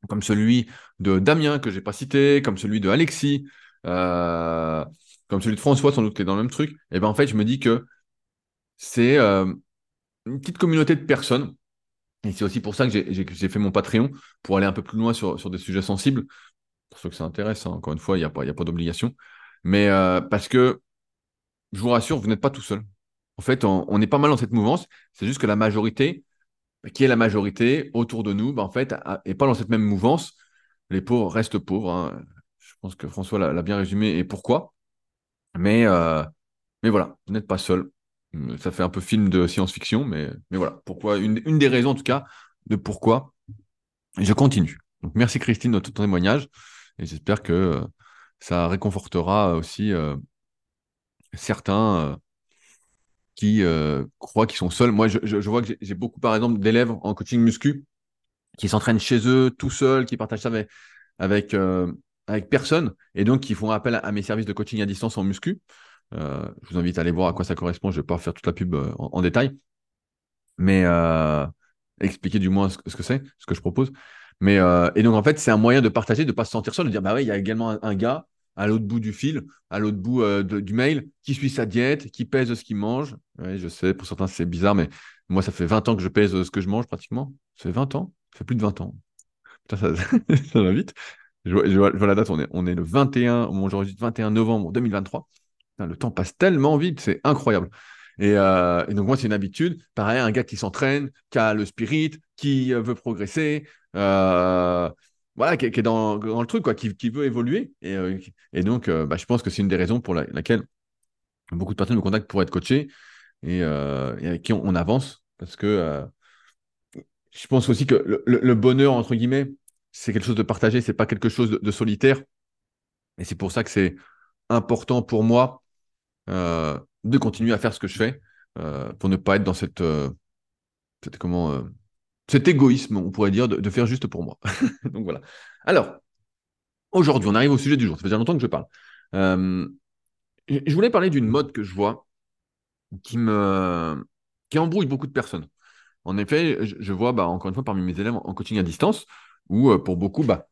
comme celui de Damien, que j'ai pas cité, comme celui de Alexis, euh, comme celui de François, sans doute qui est dans le même truc, et eh ben en fait, je me dis que c'est euh, une petite communauté de personnes. Et c'est aussi pour ça que j'ai fait mon Patreon, pour aller un peu plus loin sur, des sujets sensibles. Pour ceux que ça intéresse, hein. encore une fois, il n'y a pas, d'obligation. Mais euh, parce que, je vous rassure, vous n'êtes pas tout seul. En fait, on, est pas mal dans cette mouvance. C'est juste que la majorité, qui est la majorité autour de nous, bah, en fait, n'est pas dans cette même mouvance. Les pauvres restent pauvres. Hein. Je pense que François l'a bien résumé et pourquoi. Mais, euh, mais voilà, vous n'êtes pas seul. Ça fait un peu film de science-fiction, mais, mais voilà. Pourquoi une, des raisons, en tout cas, de pourquoi je continue. Donc, merci Christine de ton témoignage et j'espère que euh, ça réconfortera aussi euh, certains euh, qui croient qu'ils sont seuls. Moi, je, vois que j'ai beaucoup, par exemple, d'élèves en coaching muscu qui s'entraînent chez eux tout seuls, qui partagent ça avec, avec, avec personne, et donc qui font appel à, mes services de coaching à distance en muscu. Je vous invite à aller voir à quoi ça correspond. Je ne vais pas faire toute la pub en, détail, mais expliquer du moins ce que c'est, ce que je propose. Mais, euh, et donc, en fait, c'est un moyen de partager, de ne pas se sentir seul, de dire, bah ouais, il y a également un, gars à l'autre bout du fil, à l'autre bout euh, du mail, qui suit sa diète, qui pèse ce qu'il mange. Je sais, pour certains, c'est bizarre, mais moi, ça fait 20 ans que je pèse ce que je mange pratiquement. Ça fait 20 ans Ça fait plus de 20 ans. Putain, ça, va vite. Je vois, la date, on est, on est le 21, aujourd'hui 21 novembre 2023. Le temps passe tellement vite, c'est incroyable. Euh, et, donc moi, c'est une habitude. Pareil, un gars qui s'entraîne, qui a le spirit, qui veut progresser, euh, voilà, qui, est dans, le truc, quoi, qui, veut évoluer. Et, euh, donc, bah, je pense que c'est une des raisons pour laquelle beaucoup de personnes me contactent pour être coachés et, avec qui on, avance. Parce que je pense aussi que le, bonheur, entre guillemets, c'est quelque chose de partagé, c'est pas quelque chose de solitaire. Et c'est pour ça que c'est important pour moi euh, de continuer à faire ce que je fais euh, pour ne pas être dans cette, euh, comment, cet égoïsme, on pourrait dire, de, faire juste pour moi. Donc voilà. Alors, aujourd'hui, on arrive au sujet du jour. Ça fait déjà longtemps que je parle. je voulais parler d'une mode que je vois qui me qui embrouille beaucoup de personnes. En effet, je, vois, bah, encore une fois, parmi mes élèves en coaching à distance, où pour beaucoup, bah,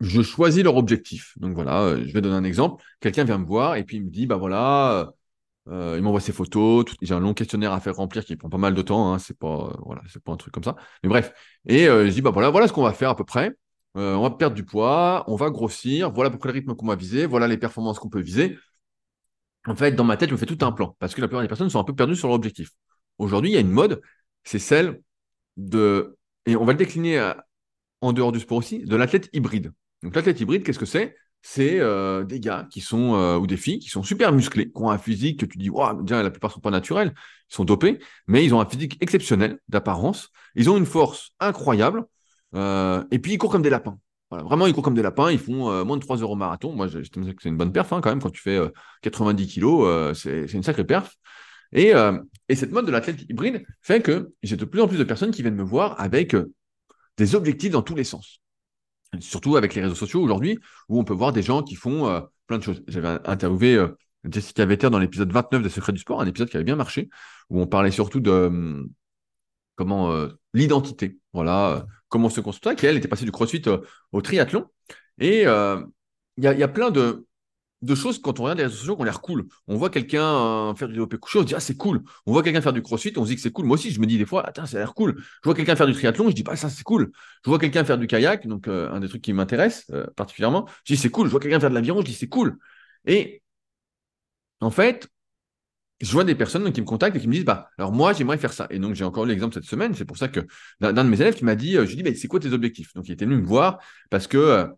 je choisis leur objectif. Donc voilà, euh, je vais donner un exemple. Quelqu'un vient me voir et puis il me dit, bah voilà, euh, il m'envoie ses photos. J'ai un long questionnaire à faire remplir qui prend pas mal de temps. Hein, c'est pas, euh, voilà, c'est pas un truc comme ça. Mais bref. Et je dis, bah voilà, voilà ce qu'on va faire à peu près. on va perdre du poids, on va grossir. Voilà pour quel rythme qu'on va viser. Voilà les performances qu'on peut viser. En fait, dans ma tête, je me fais tout un plan parce que la plupart des personnes sont un peu perdues sur leur objectif. Aujourd'hui, il y a une mode, c'est celle de, et on va le décliner en dehors du sport aussi, de l'athlète hybride. Donc l'athlète hybride, qu'est-ce que c'est? C'est euh, des gars qui sont, euh, ou des filles qui sont super musclés, qui ont un physique que tu dis, déjà, la plupart ne sont pas naturels, ils sont dopés, mais ils ont un physique exceptionnel d'apparence, ils ont une force incroyable, euh, et puis ils courent comme des lapins. Vraiment, ils courent comme des lapins, ils font moins de 3 heures au marathon. Moi, je, que c'est une bonne perf hein, quand même, quand tu fais 90 kilos, c'est une sacrée perf. Et cette mode de l'athlète hybride fait que j'ai de plus en plus de personnes qui viennent me voir avec des objectifs dans tous les sens surtout avec les réseaux sociaux aujourd'hui, où on peut voir des gens qui font euh, plein de choses. J'avais interviewé euh, Jessica Vetter dans l'épisode 29 des Secrets du Sport, un épisode qui avait bien marché, où on parlait surtout de hum, comment euh, l'identité, voilà, comment se construire, qui elle était passée du crossfit au triathlon. Et il y, a plein de, de choses quand on regarde les réseaux sociaux qui ont l'air cool. On voit quelqu'un euh, faire du développé couché, on se dit ah c'est cool. On voit quelqu'un faire du crossfit, on se dit que c'est cool. Moi aussi, je me dis des fois, attends, ça a l'air cool. Je vois quelqu'un faire du triathlon, je dis pas bah, ça c'est cool. Je vois quelqu'un faire du kayak, donc euh, un des trucs qui m'intéresse euh, particulièrement. Je dis c'est cool. Je vois quelqu'un faire de l'aviron, je dis c'est cool. Et en fait, je vois des personnes qui me contactent et qui me disent bah alors moi j'aimerais faire ça. Et donc j'ai encore eu l'exemple cette semaine. C'est pour ça que d'un de mes élèves qui m'a dit, je lui dis bah, c'est quoi tes objectifs? Donc il était venu me voir parce que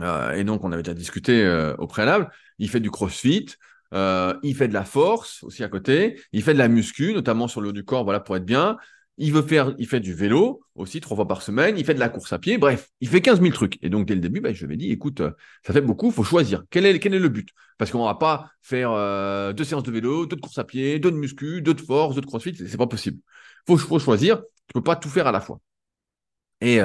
euh, et donc, on avait déjà discuté euh, au préalable. Il fait du crossfit, euh, il fait de la force aussi à côté, il fait de la muscu, notamment sur le haut du corps, voilà, pour être bien. Il veut faire, il fait du vélo aussi trois fois par semaine, il fait de la course à pied, bref, il fait 15 000 trucs. Et donc, dès le début, bah, je lui ai dit, écoute, ça fait beaucoup, faut choisir. Quel est, le but? Parce qu'on va pas faire deux séances de vélo, deux de course à pied, deux de muscu, deux de force, deux de crossfit, c'est pas possible. Faut, faut choisir, tu peux pas tout faire à la fois. Et,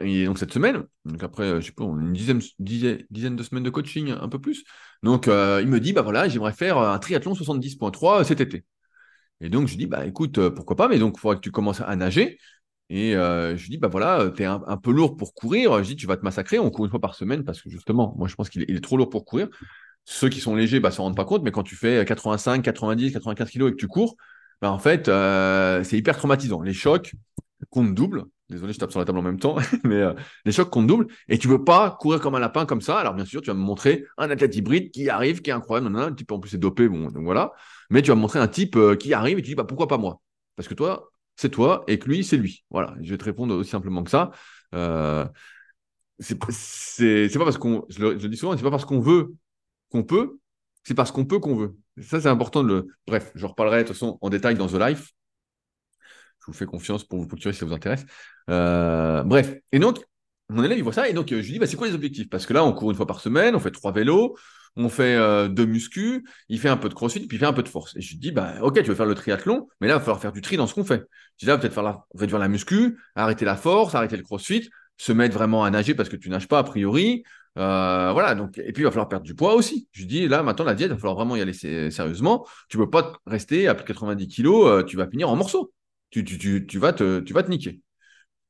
Et, donc cette semaine, donc après, je sais pas, une dizaine, dizaine, de semaines de coaching, un peu plus. Donc il me dit, bah voilà, j'aimerais faire un triathlon 70.3 cet été. Et donc je dis, bah écoute, pourquoi pas, mais donc il faudrait que tu commences à nager. Et je lui dis, bah voilà, tu es un, peu lourd pour courir. Je dis, tu vas te massacrer, on court une fois par semaine parce que justement, moi je pense qu'il est, est, trop lourd pour courir. Ceux qui sont légers, bah, s'en rendent pas compte, mais quand tu fais 85, 90, 95 kilos et que tu cours, bah, en fait, c'est hyper traumatisant. Les chocs comptent double. Désolé, je tape sur la table en même temps, mais euh, les chocs comptent double. Et tu veux pas courir comme un lapin comme ça. Alors, bien sûr, tu vas me montrer un athlète hybride qui arrive, qui est incroyable. un type en plus est dopé, bon, donc voilà. Mais tu vas me montrer un type euh, qui arrive et tu dis, bah, pourquoi pas moi? Parce que toi, c'est toi et que lui, c'est lui. Voilà. Je vais te répondre aussi simplement que ça. Euh, c'est pas parce qu'on, je le, dis souvent, c'est pas parce qu'on veut qu'on peut, c'est parce qu'on peut qu'on veut. Ça, c'est important de le. Bref, je reparlerai de toute façon en détail dans The Life. Je vous fais confiance pour vous procurer si ça vous intéresse. Euh, bref. Et donc, mon élève, il voit ça. Et donc, je lui dis, bah, c'est quoi les objectifs? Parce que là, on court une fois par semaine, on fait trois vélos, on fait euh, deux muscu, il fait un peu de crossfit, puis il fait un peu de force. Et je lui dis, bah, ok, tu veux faire le triathlon, mais là, il va falloir faire du tri dans ce qu'on fait. Je dis, là, peut-être faire la, réduire la muscu, arrêter la force, arrêter le crossfit, se mettre vraiment à nager parce que tu nages pas a priori. Euh, voilà, donc, et puis il va falloir perdre du poids aussi. Je lui dis, là, maintenant, la diète, il va falloir vraiment y aller sérieusement. Tu peux pas rester à plus de 90 kilos, tu vas finir en morceaux tu, vas, te, tu vas te niquer.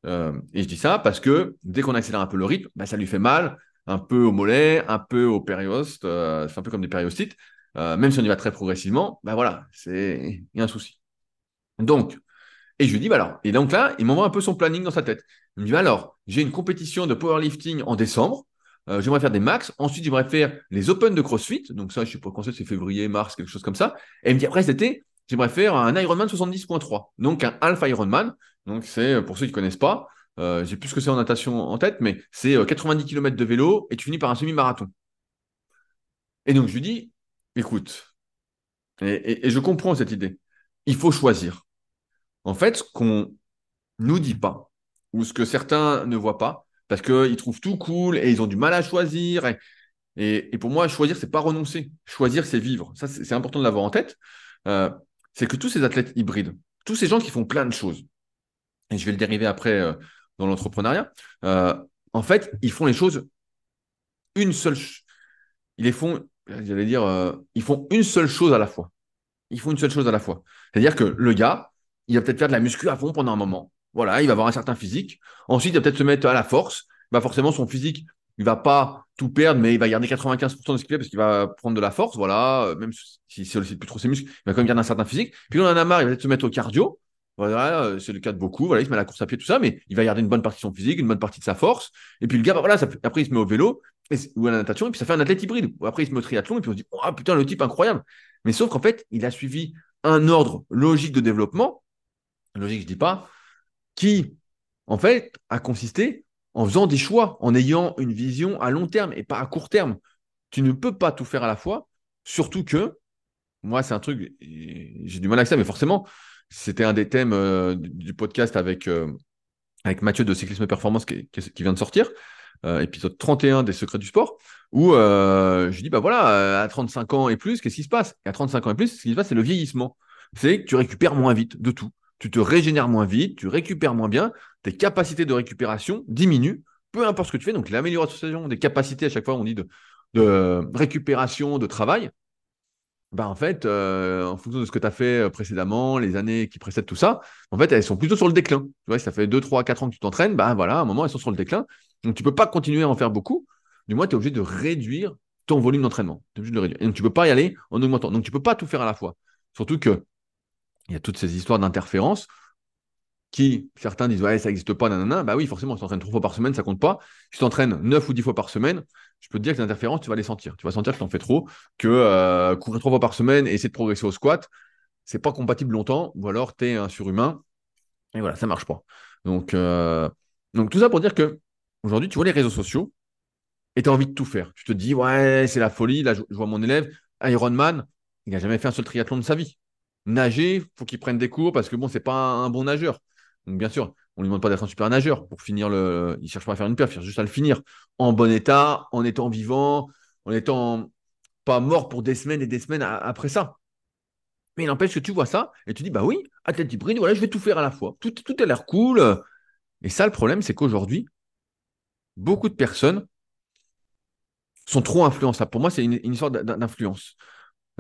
Euh, et je dis ça parce que dès qu'on accélère un peu le rythme, bah, ça lui fait mal, un peu au mollet, un peu au périoste, euh, c'est un peu comme des périostites. Euh, même si on y va très progressivement, ben voilà, c'est y a un souci. Donc, et je lui dis, bah alors, et donc là, il m'envoie un peu son planning dans sa tête. Il me dit, bah alors, j'ai une compétition de powerlifting en décembre. j'aimerais faire des max. Ensuite, j'aimerais faire les Open de CrossFit. Donc ça, je sais pas quand c'est, c'est février, mars, quelque chose comme ça. Et il me dit, après cet été, j'aimerais faire un Ironman 70.3, donc un Alpha Ironman. Donc c'est, pour ceux qui ne connaissent pas, euh, j'ai plus ce que c'est en natation en tête, mais c'est 90 euh, km de vélo et tu finis par un semi-marathon. Et donc je lui dis, écoute, et, je comprends cette idée, il faut choisir. En fait, ce qu'on nous dit pas, ou ce que certains ne voient pas, parce qu'ils trouvent tout cool et ils ont du mal à choisir. Et, pour moi, choisir, c'est pas renoncer. Choisir, c'est vivre. Ça, c'est important de l'avoir en tête. Euh, c'est que tous ces athlètes hybrides, tous ces gens qui font plein de choses, et je vais le dériver après euh, dans l'entrepreneuriat, euh, en fait, ils font les choses une seule. Ils les font, j'allais dire, euh, ils font une seule chose à la fois. Ils font une seule chose à la fois. C'est-à-dire que le gars, il va peut-être faire de la muscu à fond pendant un moment. Voilà, il va avoir un certain physique. Ensuite, il va peut-être se mettre à la force. Bah forcément, son physique, il va pas tout perdre, mais il va garder 95% de ce qu'il fait parce qu'il va prendre de la force, voilà, euh, même s'il si, sollicite plus trop ses muscles, il va quand même garder un certain physique. Puis on en a marre, il va peut-être se mettre au cardio. Voilà, euh, c'est le cas de beaucoup. Voilà, il se met à la course à pied, tout ça, mais il va garder une bonne partie de son physique, une bonne partie de sa force. Et puis le gars, bah, voilà, après il se met au vélo ou à la natation, et puis ça fait un athlète hybride. Après il se met au triathlon, et puis on se dit, oh putain, le type incroyable. Mais sauf qu'en fait, il a suivi un ordre logique de développement, logique, je dis pas, qui, en fait, a consisté en faisant des choix, en ayant une vision à long terme et pas à court terme. Tu ne peux pas tout faire à la fois, surtout que, moi, c'est un truc, j'ai du mal avec ça, mais forcément, c'était un des thèmes euh, du podcast avec, euh, avec Mathieu de Cyclisme Performance qui, qui vient de sortir, euh, épisode 31 des secrets du sport, où je dis, bah voilà, à 35 ans et plus, qu'est-ce qui se passe? Et à 35 ans et plus, ce qui se passe, c'est le vieillissement. C'est que tu récupères moins vite de tout tu te régénères moins vite, tu récupères moins bien, tes capacités de récupération diminuent, peu importe ce que tu fais. Donc l'amélioration des capacités, à chaque fois on dit de, récupération, de travail, bah en fait, euh, en fonction de ce que tu as fait euh, précédemment, les années qui précèdent tout ça, en fait, elles sont plutôt sur le déclin. Tu vois, ça fait 2, 3, 4 ans que tu t'entraînes, bah voilà, à un moment, elles sont sur le déclin. Donc tu ne peux pas continuer à en faire beaucoup. Du moins, tu es obligé de réduire ton volume d'entraînement. Tu obligé de réduire. Donc tu ne peux pas y aller en augmentant. Donc tu ne peux pas tout faire à la fois. Surtout que il y a toutes ces histoires d'interférences qui, certains disent, ouais, ça n'existe pas, nanana. Bah oui, forcément, si tu t'entraînes trois fois par semaine, ça compte pas. Si tu t'entraînes neuf ou dix fois par semaine, je peux te dire que les interférences, tu vas les sentir. Tu vas sentir que tu en fais trop, que euh, courir trois fois par semaine et essayer de progresser au squat, c'est pas compatible longtemps, ou alors tu es un surhumain. Et voilà, ça marche pas. Donc, euh, donc tout ça pour dire que aujourd'hui, tu vois les réseaux sociaux et tu as envie de tout faire. Tu te dis, ouais, c'est la folie. Là, je, je vois mon élève, Ironman, il n'a jamais fait un seul triathlon de sa vie nager, faut qu'il prenne des cours parce que bon, c'est pas un bon nageur. Donc bien sûr, on lui demande pas d'être un super nageur pour finir le. Il cherche pas à faire une perf, il cherche juste à le finir en bon état, en étant vivant, en étant pas mort pour des semaines et des semaines après ça. Mais il n'empêche que tu vois ça et tu dis bah oui, athlète hybride, voilà, je vais tout faire à la fois. Tout, tout a l'air cool. Et ça, le problème, c'est qu'aujourd'hui, beaucoup de personnes sont trop influençables. Pour moi, c'est une, une histoire d'influence.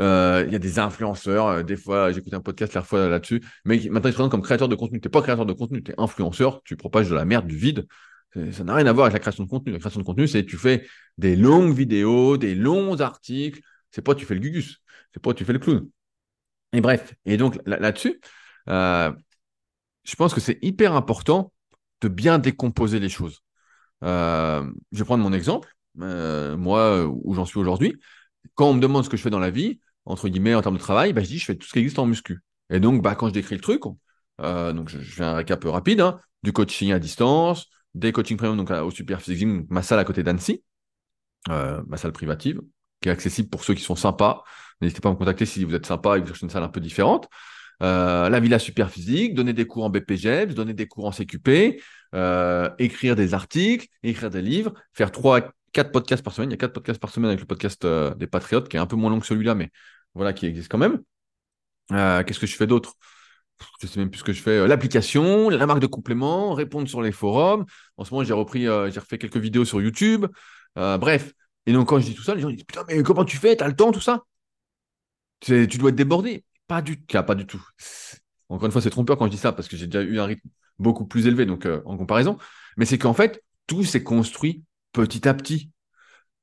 Euh, il y a des influenceurs. Euh, des fois, j'écoute un podcast la fois là-dessus. Mais maintenant, ils se présentent comme créateur de contenu. Tu n'es pas créateur de contenu, tu es influenceur. Tu propages de la merde, du vide. Ça n'a rien à voir avec la création de contenu. La création de contenu, c'est tu fais des longues vidéos, des longs articles. C'est pas tu fais le gugus. C'est pas tu fais le clown. Et bref. Et donc là-dessus, euh, je pense que c'est hyper important de bien décomposer les choses. je vais prendre mon exemple. moi, où j'en suis aujourd'hui quand on me demande ce que je fais dans la vie, entre guillemets, en termes de travail, bah, je dis je fais tout ce qui existe en muscu. Et donc, bah, quand je décris le truc, euh, donc je, fais un récap rapide, hein, du coaching à distance, des coachings premium donc au Super Physique ma salle à côté d'Annecy, euh, ma salle privative, qui est accessible pour ceux qui sont sympas. N'hésitez pas à me contacter si vous êtes sympa et que vous cherchez une salle un peu différente. Euh, la Villa Super Physique, donner des cours en BPGEPS, donner des cours en CQP, écrire des articles, écrire des livres, faire trois, quatre podcasts par semaine. Il y a quatre podcasts par semaine avec le podcast euh, des Patriotes, qui est un peu moins long que celui-là, mais voilà, qui existe quand même. Euh, qu'est-ce que je fais d'autre? Je sais même plus ce que je fais. Euh, l'application, la marque de complément, répondre sur les forums. En ce moment, j'ai repris, j'ai refait quelques vidéos sur YouTube. bref. Et donc, quand je dis tout ça, les gens disent Putain, mais comment tu fais? T'as le temps, tout ça? Tu dois être débordé. Pas du tout. Pas du tout. Encore une fois, c'est trompeur quand je dis ça, parce que j'ai déjà eu un rythme beaucoup plus élevé, donc en comparaison. Mais c'est qu'en fait, tout s'est construit petit à petit.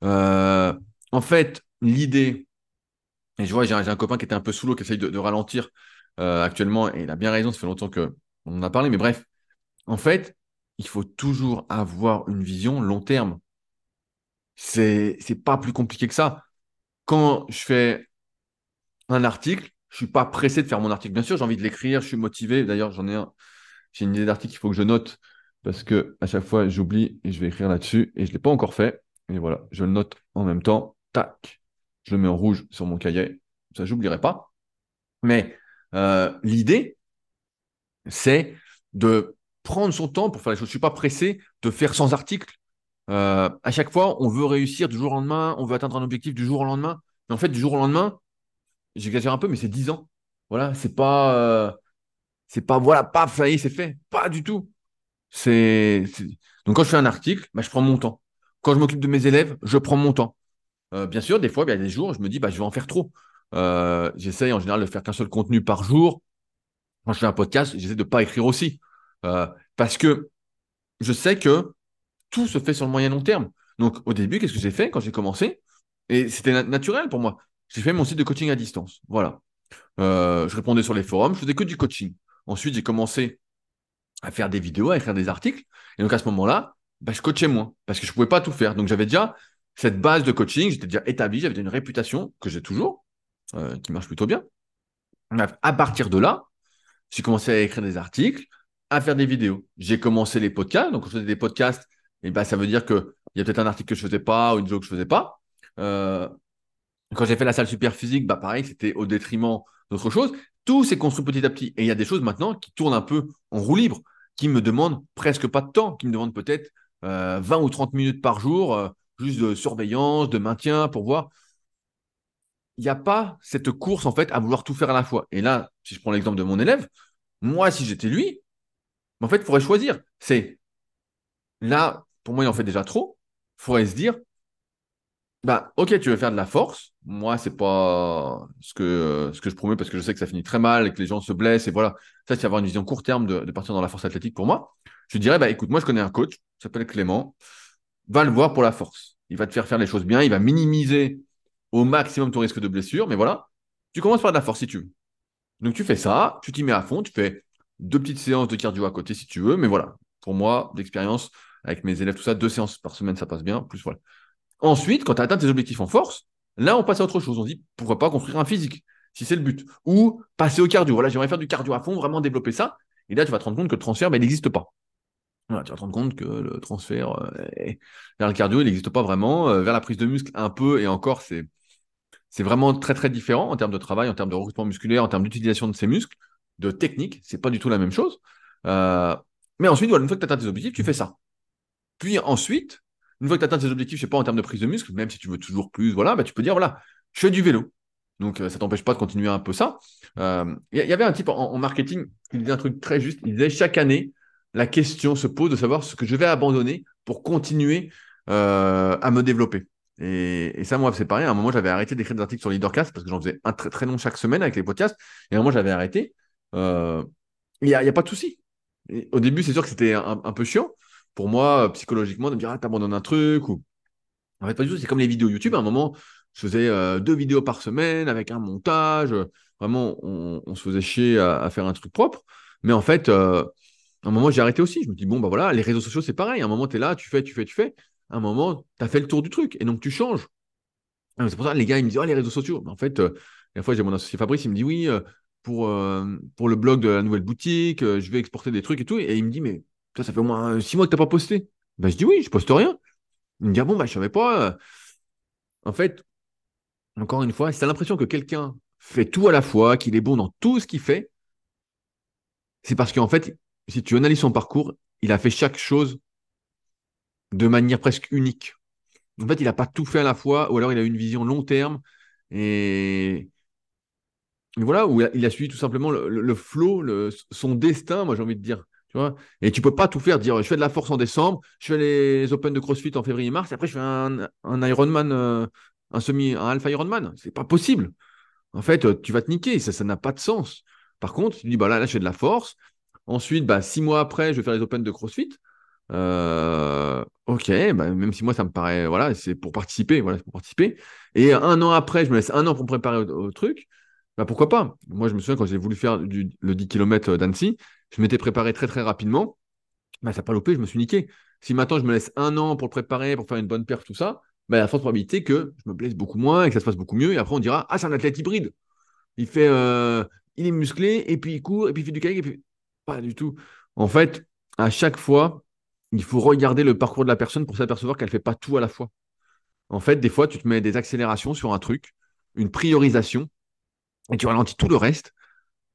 Euh, en fait, l'idée, et je vois, j'ai un, copain qui était un peu sous l'eau, qui essaye de, ralentir euh, actuellement, et il a bien raison, ça fait longtemps qu'on en a parlé, mais bref, en fait, il faut toujours avoir une vision long terme. C'est, pas plus compliqué que ça. Quand je fais un article, je suis pas pressé de faire mon article. Bien sûr, j'ai envie de l'écrire, je suis motivé. D'ailleurs, j'en ai un, j'ai une idée d'article qu'il faut que je note parce que à chaque fois, j'oublie et je vais écrire là-dessus et je ne l'ai pas encore fait. Et voilà, je le note en même temps. Tac, je le mets en rouge sur mon cahier. Ça, j'oublierai pas. Mais euh, l'idée, c'est de prendre son temps pour faire les choses. Je suis pas pressé de faire 100 articles. Euh, à chaque fois, on veut réussir du jour au lendemain, on veut atteindre un objectif du jour au lendemain. Mais en fait, du jour au lendemain, j'exagère un peu, mais c'est 10 ans. Voilà, c'est pas, euh, c'est pas, voilà, paf, ça y est, c'est fait. Pas du tout. Donc quand je fais un article, bah, je prends mon temps. Quand je m'occupe de mes élèves, je prends mon temps. Euh, bien sûr, des fois, il y a des jours, je me dis, bah, je vais en faire trop. Euh, j'essaye en général de faire qu'un seul contenu par jour. Quand je fais un podcast, j'essaie de ne pas écrire aussi. Euh, parce que je sais que tout se fait sur le moyen long terme. Donc au début, qu'est-ce que j'ai fait quand j'ai commencé? Et c'était naturel pour moi. J'ai fait mon site de coaching à distance. Voilà. je répondais sur les forums, je faisais que du coaching. Ensuite, j'ai commencé à faire des vidéos, à écrire des articles. Et donc à ce moment-là, bah, je coachais moins parce que je ne pouvais pas tout faire. Donc j'avais déjà cette base de coaching, j'étais déjà établi, j'avais une réputation que j'ai toujours, euh, qui marche plutôt bien. À partir de là, j'ai commencé à écrire des articles, à faire des vidéos. J'ai commencé les podcasts. Donc quand je faisais des podcasts, et bah, ça veut dire qu'il y a peut-être un article que je ne faisais pas ou une vidéo que je ne faisais pas. Euh, quand j'ai fait la salle super physique, bah pareil, c'était au détriment d'autres choses. Tout s'est construit petit à petit. Et il y a des choses maintenant qui tournent un peu en roue libre, qui me demandent presque pas de temps, qui me demandent peut-être 20 euh, ou 30 minutes par jour, euh, juste de surveillance, de maintien pour voir. Il n'y a pas cette course en fait à vouloir tout faire à la fois. Et là, si je prends l'exemple de mon élève, moi, si j'étais lui, en fait, il faudrait choisir. C'est là, pour moi, il en fait déjà trop. Il faudrait se dire, bah, ok, tu veux faire de la force. Moi, c'est pas ce que, ce que je promets parce que je sais que ça finit très mal et que les gens se blessent. Et voilà, ça, c'est avoir une vision court terme de, partir dans la force athlétique pour moi. Je dirais, bah, écoute, moi, je connais un coach, s'appelle Clément. Va le voir pour la force. Il va te faire faire les choses bien. Il va minimiser au maximum ton risque de blessure. Mais voilà, tu commences par de la force si tu veux. Donc, tu fais ça, tu t'y mets à fond. Tu fais deux petites séances de cardio à côté si tu veux. Mais voilà, pour moi, d'expérience, avec mes élèves, tout ça, deux séances par semaine, ça passe bien. Plus voilà. Ensuite, quand tu as atteint tes objectifs en force, là, on passe à autre chose. On dit, pourquoi pas construire un physique, si c'est le but. Ou passer au cardio. Voilà, j'aimerais faire du cardio à fond, vraiment développer ça. Et là, tu vas te rendre compte que le transfert, ben, il n'existe pas. Voilà, tu vas te rendre compte que le transfert euh, vers le cardio, il n'existe pas vraiment. Euh, vers la prise de muscle, un peu, et encore, c'est, vraiment très, très différent en termes de travail, en termes de recrutement musculaire, en termes d'utilisation de ces muscles, de technique. C'est pas du tout la même chose. Euh, mais ensuite, voilà, une fois que tu as atteint tes objectifs, tu fais ça. Puis ensuite, une fois que tu atteins tes objectifs, je sais pas, en termes de prise de muscle, même si tu veux toujours plus, voilà, bah, tu peux dire, voilà, je fais du vélo. Donc, euh, ça t'empêche pas de continuer un peu ça. Il euh, y, avait un type en, marketing qui disait un truc très juste. Il disait chaque année, la question se pose de savoir ce que je vais abandonner pour continuer euh, à me développer. Et, ça, moi, c'est pareil. À un moment, j'avais arrêté d'écrire des articles sur Leadercast parce que j'en faisais un très, très long chaque semaine avec les podcasts. Et à un moment, j'avais arrêté. Euh, il n'y a, a, pas de souci. au début, c'est sûr que c'était un, peu chiant pour moi, psychologiquement, de me dire, ah, t'abandonnes un truc. Ou... En fait, pas du tout. C'est comme les vidéos YouTube. À un moment, je faisais euh, deux vidéos par semaine avec un montage. Vraiment, on, se faisait chier à, faire un truc propre. Mais en fait, euh, à un moment, j'ai arrêté aussi. Je me dis, bon, bah voilà, les réseaux sociaux, c'est pareil. À un moment, tu es là, tu fais, tu fais, tu fais. À un moment, tu as fait le tour du truc. Et donc, tu changes. Ah, c'est pour ça, les gars, ils me disent, oh, les réseaux sociaux. Mais en fait, euh, la fois, j'ai mon associé Fabrice, il me dit, oui, pour, pour le blog de la nouvelle boutique, je vais exporter des trucs et tout. Et il me dit, mais ça, fait au moins six mois que tu n'as pas posté. Ben, je dis, oui, je poste rien. Il me dit, ah bon, bah, je savais pas. En fait, encore une fois, si tu as l'impression que quelqu'un fait tout à la fois, qu'il est bon dans tout ce qu'il fait, c'est parce qu'en fait, si tu analyses son parcours, il a fait chaque chose de manière presque unique. En fait, il n'a pas tout fait à la fois, ou alors il a une vision long terme, et, voilà, où il a, suivi tout simplement le, le, flow, son destin, moi j'ai envie de dire. Tu vois et tu peux pas tout faire, dire je fais de la force en décembre, je fais les Open de CrossFit en février-mars, et après je fais un, Ironman euh, un semi, un Alpha Ironman. C'est pas possible. En fait, euh, tu vas te niquer. Ça, ça n'a pas de sens. Par contre, tu dis, bah là, là, je fais de la force. Ensuite, bah, six mois après, je vais faire les Open de CrossFit. Euh, ok, bah, même si moi, ça me paraît, voilà, c'est pour participer, voilà, pour participer. Et un an après, je me laisse un an pour me préparer au, truc. Bah, pourquoi pas? Moi, je me souviens quand j'ai voulu faire le 10 km d'Annecy, je m'étais préparé très, très rapidement. Bah, ça n'a pas loupé, je me suis niqué. Si maintenant, je me laisse un an pour le préparer, pour faire une bonne perf, tout ça, il y a la forte probabilité que je me blesse beaucoup moins et que ça se passe beaucoup mieux. Et après, on dira Ah, c'est un athlète hybride. Il fait, euh, il est musclé, et puis il court, et puis il fait du kayak, et puis. Pas du tout. En fait, à chaque fois, il faut regarder le parcours de la personne pour s'apercevoir qu'elle ne fait pas tout à la fois. En fait, des fois, tu te mets des accélérations sur un truc, une priorisation, et tu ralentis tout le reste.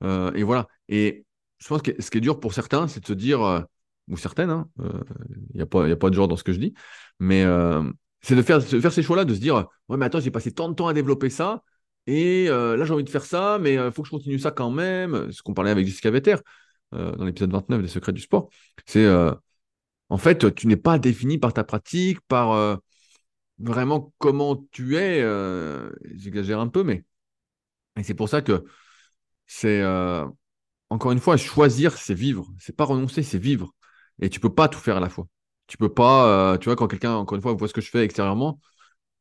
Euh, et voilà. Et je pense que ce qui est dur pour certains, c'est de se dire, euh, ou certaines, hein, il n'y a, pas, a pas de genre dans ce que je dis, mais c'est de faire, faire ces choix-là, de se dire Ouais, mais attends, j'ai passé tant de temps à développer ça, et euh, là, j'ai envie de faire ça, mais il euh, faut que je continue ça quand même. Ce qu'on parlait avec Jessica Vetter euh, dans l'épisode 29 des secrets du sport. C'est en fait, tu n'es pas défini par ta pratique, par vraiment comment tu es. J'exagère un peu, mais c'est pour ça que c'est encore une fois choisir, c'est vivre. C'est pas renoncer, c'est vivre. Et tu peux pas tout faire à la fois. Tu peux pas, euh, tu vois, quand quelqu'un, encore une fois, voit ce que je fais extérieurement,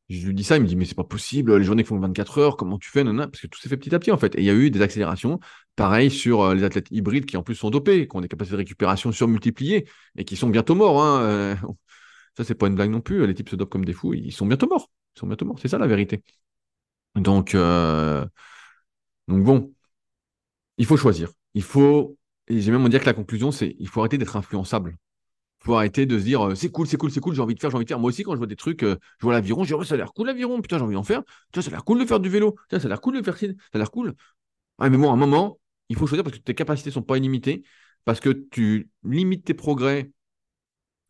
je lui dis ça, il me dit, mais c'est pas possible, les journées font 24 heures, comment tu fais Parce que tout s'est fait petit à petit, en fait. Et il y a eu des accélérations, pareil sur euh, les athlètes hybrides qui, en plus, sont dopés, qui ont des capacités de récupération surmultipliées et qui sont bientôt morts. Hein. Euh, ça, c'est pas une blague non plus. Les types se dopent comme des fous, ils sont bientôt morts. Ils sont bientôt morts. C'est ça la vérité. Donc, donc bon, il faut choisir. Il faut, et j'ai même dire que la conclusion, c'est il faut arrêter d'être influençable faut arrêter de se dire euh, c'est cool, c'est cool, c'est cool, j'ai envie de faire, j'ai envie de faire. Moi aussi, quand je vois des trucs, euh, je vois l'aviron, je dis ça a l'air cool l'aviron, putain, j'ai envie d'en faire. Tiens, ça a l'air cool de faire du vélo. Tiens, ça a l'air cool de faire ça, ça a l'air cool. Ah, mais bon, à un moment, il faut choisir parce que tes capacités ne sont pas illimitées, parce que tu limites tes progrès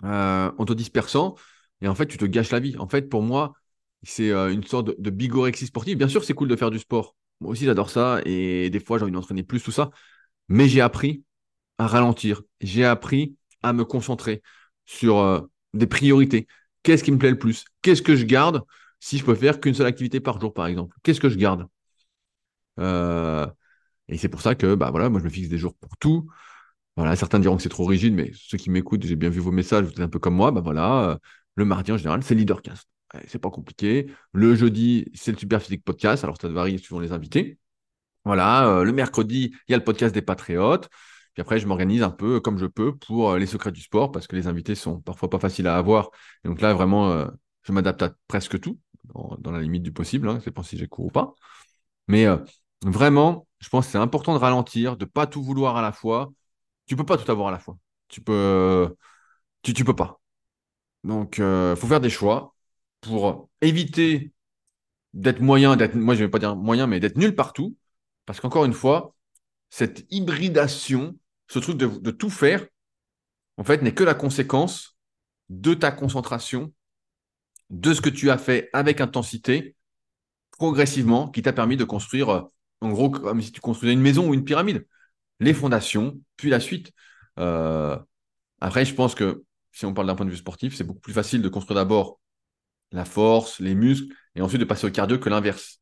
euh, en te dispersant, et en fait, tu te gâches la vie. En fait, pour moi, c'est une sorte de, de bigorexie sportive. Bien sûr, c'est cool de faire du sport. Moi aussi, j'adore ça, et des fois, j'ai envie d'entraîner plus, tout ça. Mais j'ai appris à ralentir. J'ai appris à me concentrer sur euh, des priorités. Qu'est-ce qui me plaît le plus? Qu'est-ce que je garde si je peux faire qu'une seule activité par jour, par exemple? Qu'est-ce que je garde? Euh, Et c'est pour ça que bah, moi, je me fixe des jours pour tout. Certains diront que c'est trop rigide, mais ceux qui m'écoutent, j'ai bien vu vos messages, vous êtes un peu comme moi. Bah euh, le mardi en général, c'est Leadercast. c'est pas compliqué. Le jeudi, c'est le Super Physique Podcast. Alors, ça varie suivant les invités. Voilà, le mercredi, il y a le podcast des Patriotes. Puis après, je m'organise un peu comme je peux pour euh, les secrets du sport parce que les invités sont parfois pas faciles à avoir. Et donc là, vraiment, euh, je m'adapte à presque tout, dans, la limite du possible. Hein, c'est pas si j'ai cours ou pas. Mais euh, vraiment, je pense que c'est important de ralentir, de pas tout vouloir à la fois. Tu peux pas tout avoir à la fois. Tu peux, peux pas. Donc, il faut faire des choix pour éviter d'être moyen, d'être, moi je vais pas dire moyen, mais d'être nul partout. Parce qu'encore une fois, cette hybridation ce truc de, tout faire, en fait, n'est que la conséquence de ta concentration, de ce que tu as fait avec intensité, progressivement, qui t'a permis de construire, en gros, comme si tu construisais une maison ou une pyramide. Les fondations, puis la suite. Euh, Après, je pense que si on parle d'un point de vue sportif, c'est beaucoup plus facile de construire d'abord la force, les muscles, et ensuite de passer au cardio que l'inverse.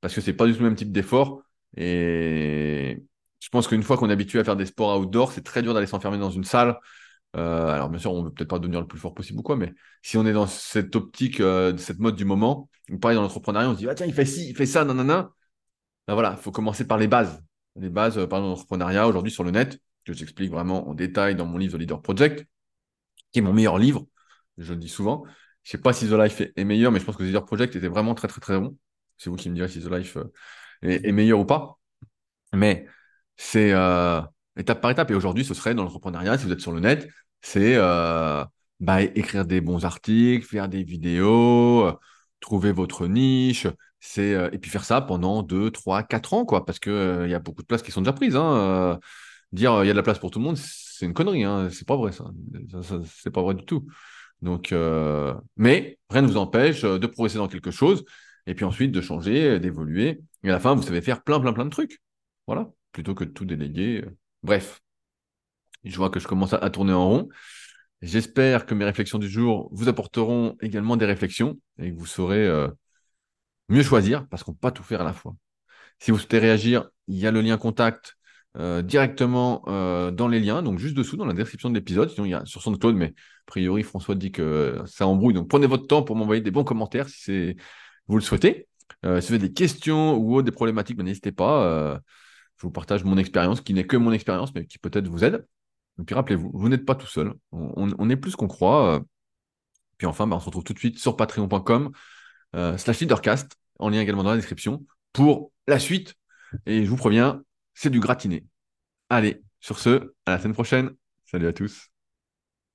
Parce que c'est pas du tout le même type d'effort. Et je pense qu'une fois qu'on est habitué à faire des sports outdoor, c'est très dur d'aller s'enfermer dans une salle. Euh, alors bien sûr, on veut peut-être pas devenir le plus fort possible ou quoi, mais si on est dans cette optique, euh, cette mode du moment, pareil dans l'entrepreneuriat, on se dit ah tiens il fait ci, il fait ça, nanana. Ben voilà, il faut commencer par les bases. Les bases, euh, par l'entrepreneuriat aujourd'hui sur le net, que j'explique vraiment en détail dans mon livre The Leader Project, qui est mon meilleur livre, je le dis souvent. Je sais pas si The Life est, meilleur, mais je pense que The Leader Project était vraiment très très très bon. C'est vous qui me direz si The Life euh, est, meilleur ou pas. Mais c'est euh, étape par étape. Et aujourd'hui, ce serait dans l'entrepreneuriat, si vous êtes sur le net, c'est euh, bah, écrire des bons articles, faire des vidéos, trouver votre niche, c'est et puis faire ça pendant 2, 3, 4 ans, quoi, parce que il y a beaucoup de places qui sont déjà prises. Hein, dire il y a de la place pour tout le monde, c'est une connerie, hein, c'est pas vrai ça c'est pas vrai du tout. Donc, mais rien ne vous empêche de progresser dans quelque chose et puis ensuite de changer, d'évoluer. Et à la fin, vous savez faire plein, plein, plein de trucs. Voilà, plutôt que de tout déléguer. Bref, je vois que je commence à, tourner en rond. J'espère que mes réflexions du jour vous apporteront également des réflexions et que vous saurez euh, mieux choisir parce qu'on ne peut pas tout faire à la fois. Si vous souhaitez réagir, il y a le lien contact euh, directement euh, dans les liens, donc juste dessous dans la description de l'épisode. Sinon, il y a sur SoundCloud, mais a priori, François dit que ça embrouille. Donc prenez votre temps pour m'envoyer des bons commentaires si c'est vous le souhaitez. Euh, si vous avez des questions ou des problématiques, ben, n'hésitez pas. Euh, je vous partage mon expérience, qui n'est que mon expérience, mais qui peut-être vous aide. Et puis rappelez-vous, vous, n'êtes pas tout seul. On, est plus qu'on croit. Euh. Puis enfin, ben, on se retrouve tout de suite sur patreon.com slash leadercast, en lien également dans la description, pour la suite. Et je vous préviens, c'est du gratiné. Allez, sur ce, à la semaine prochaine. Salut à tous.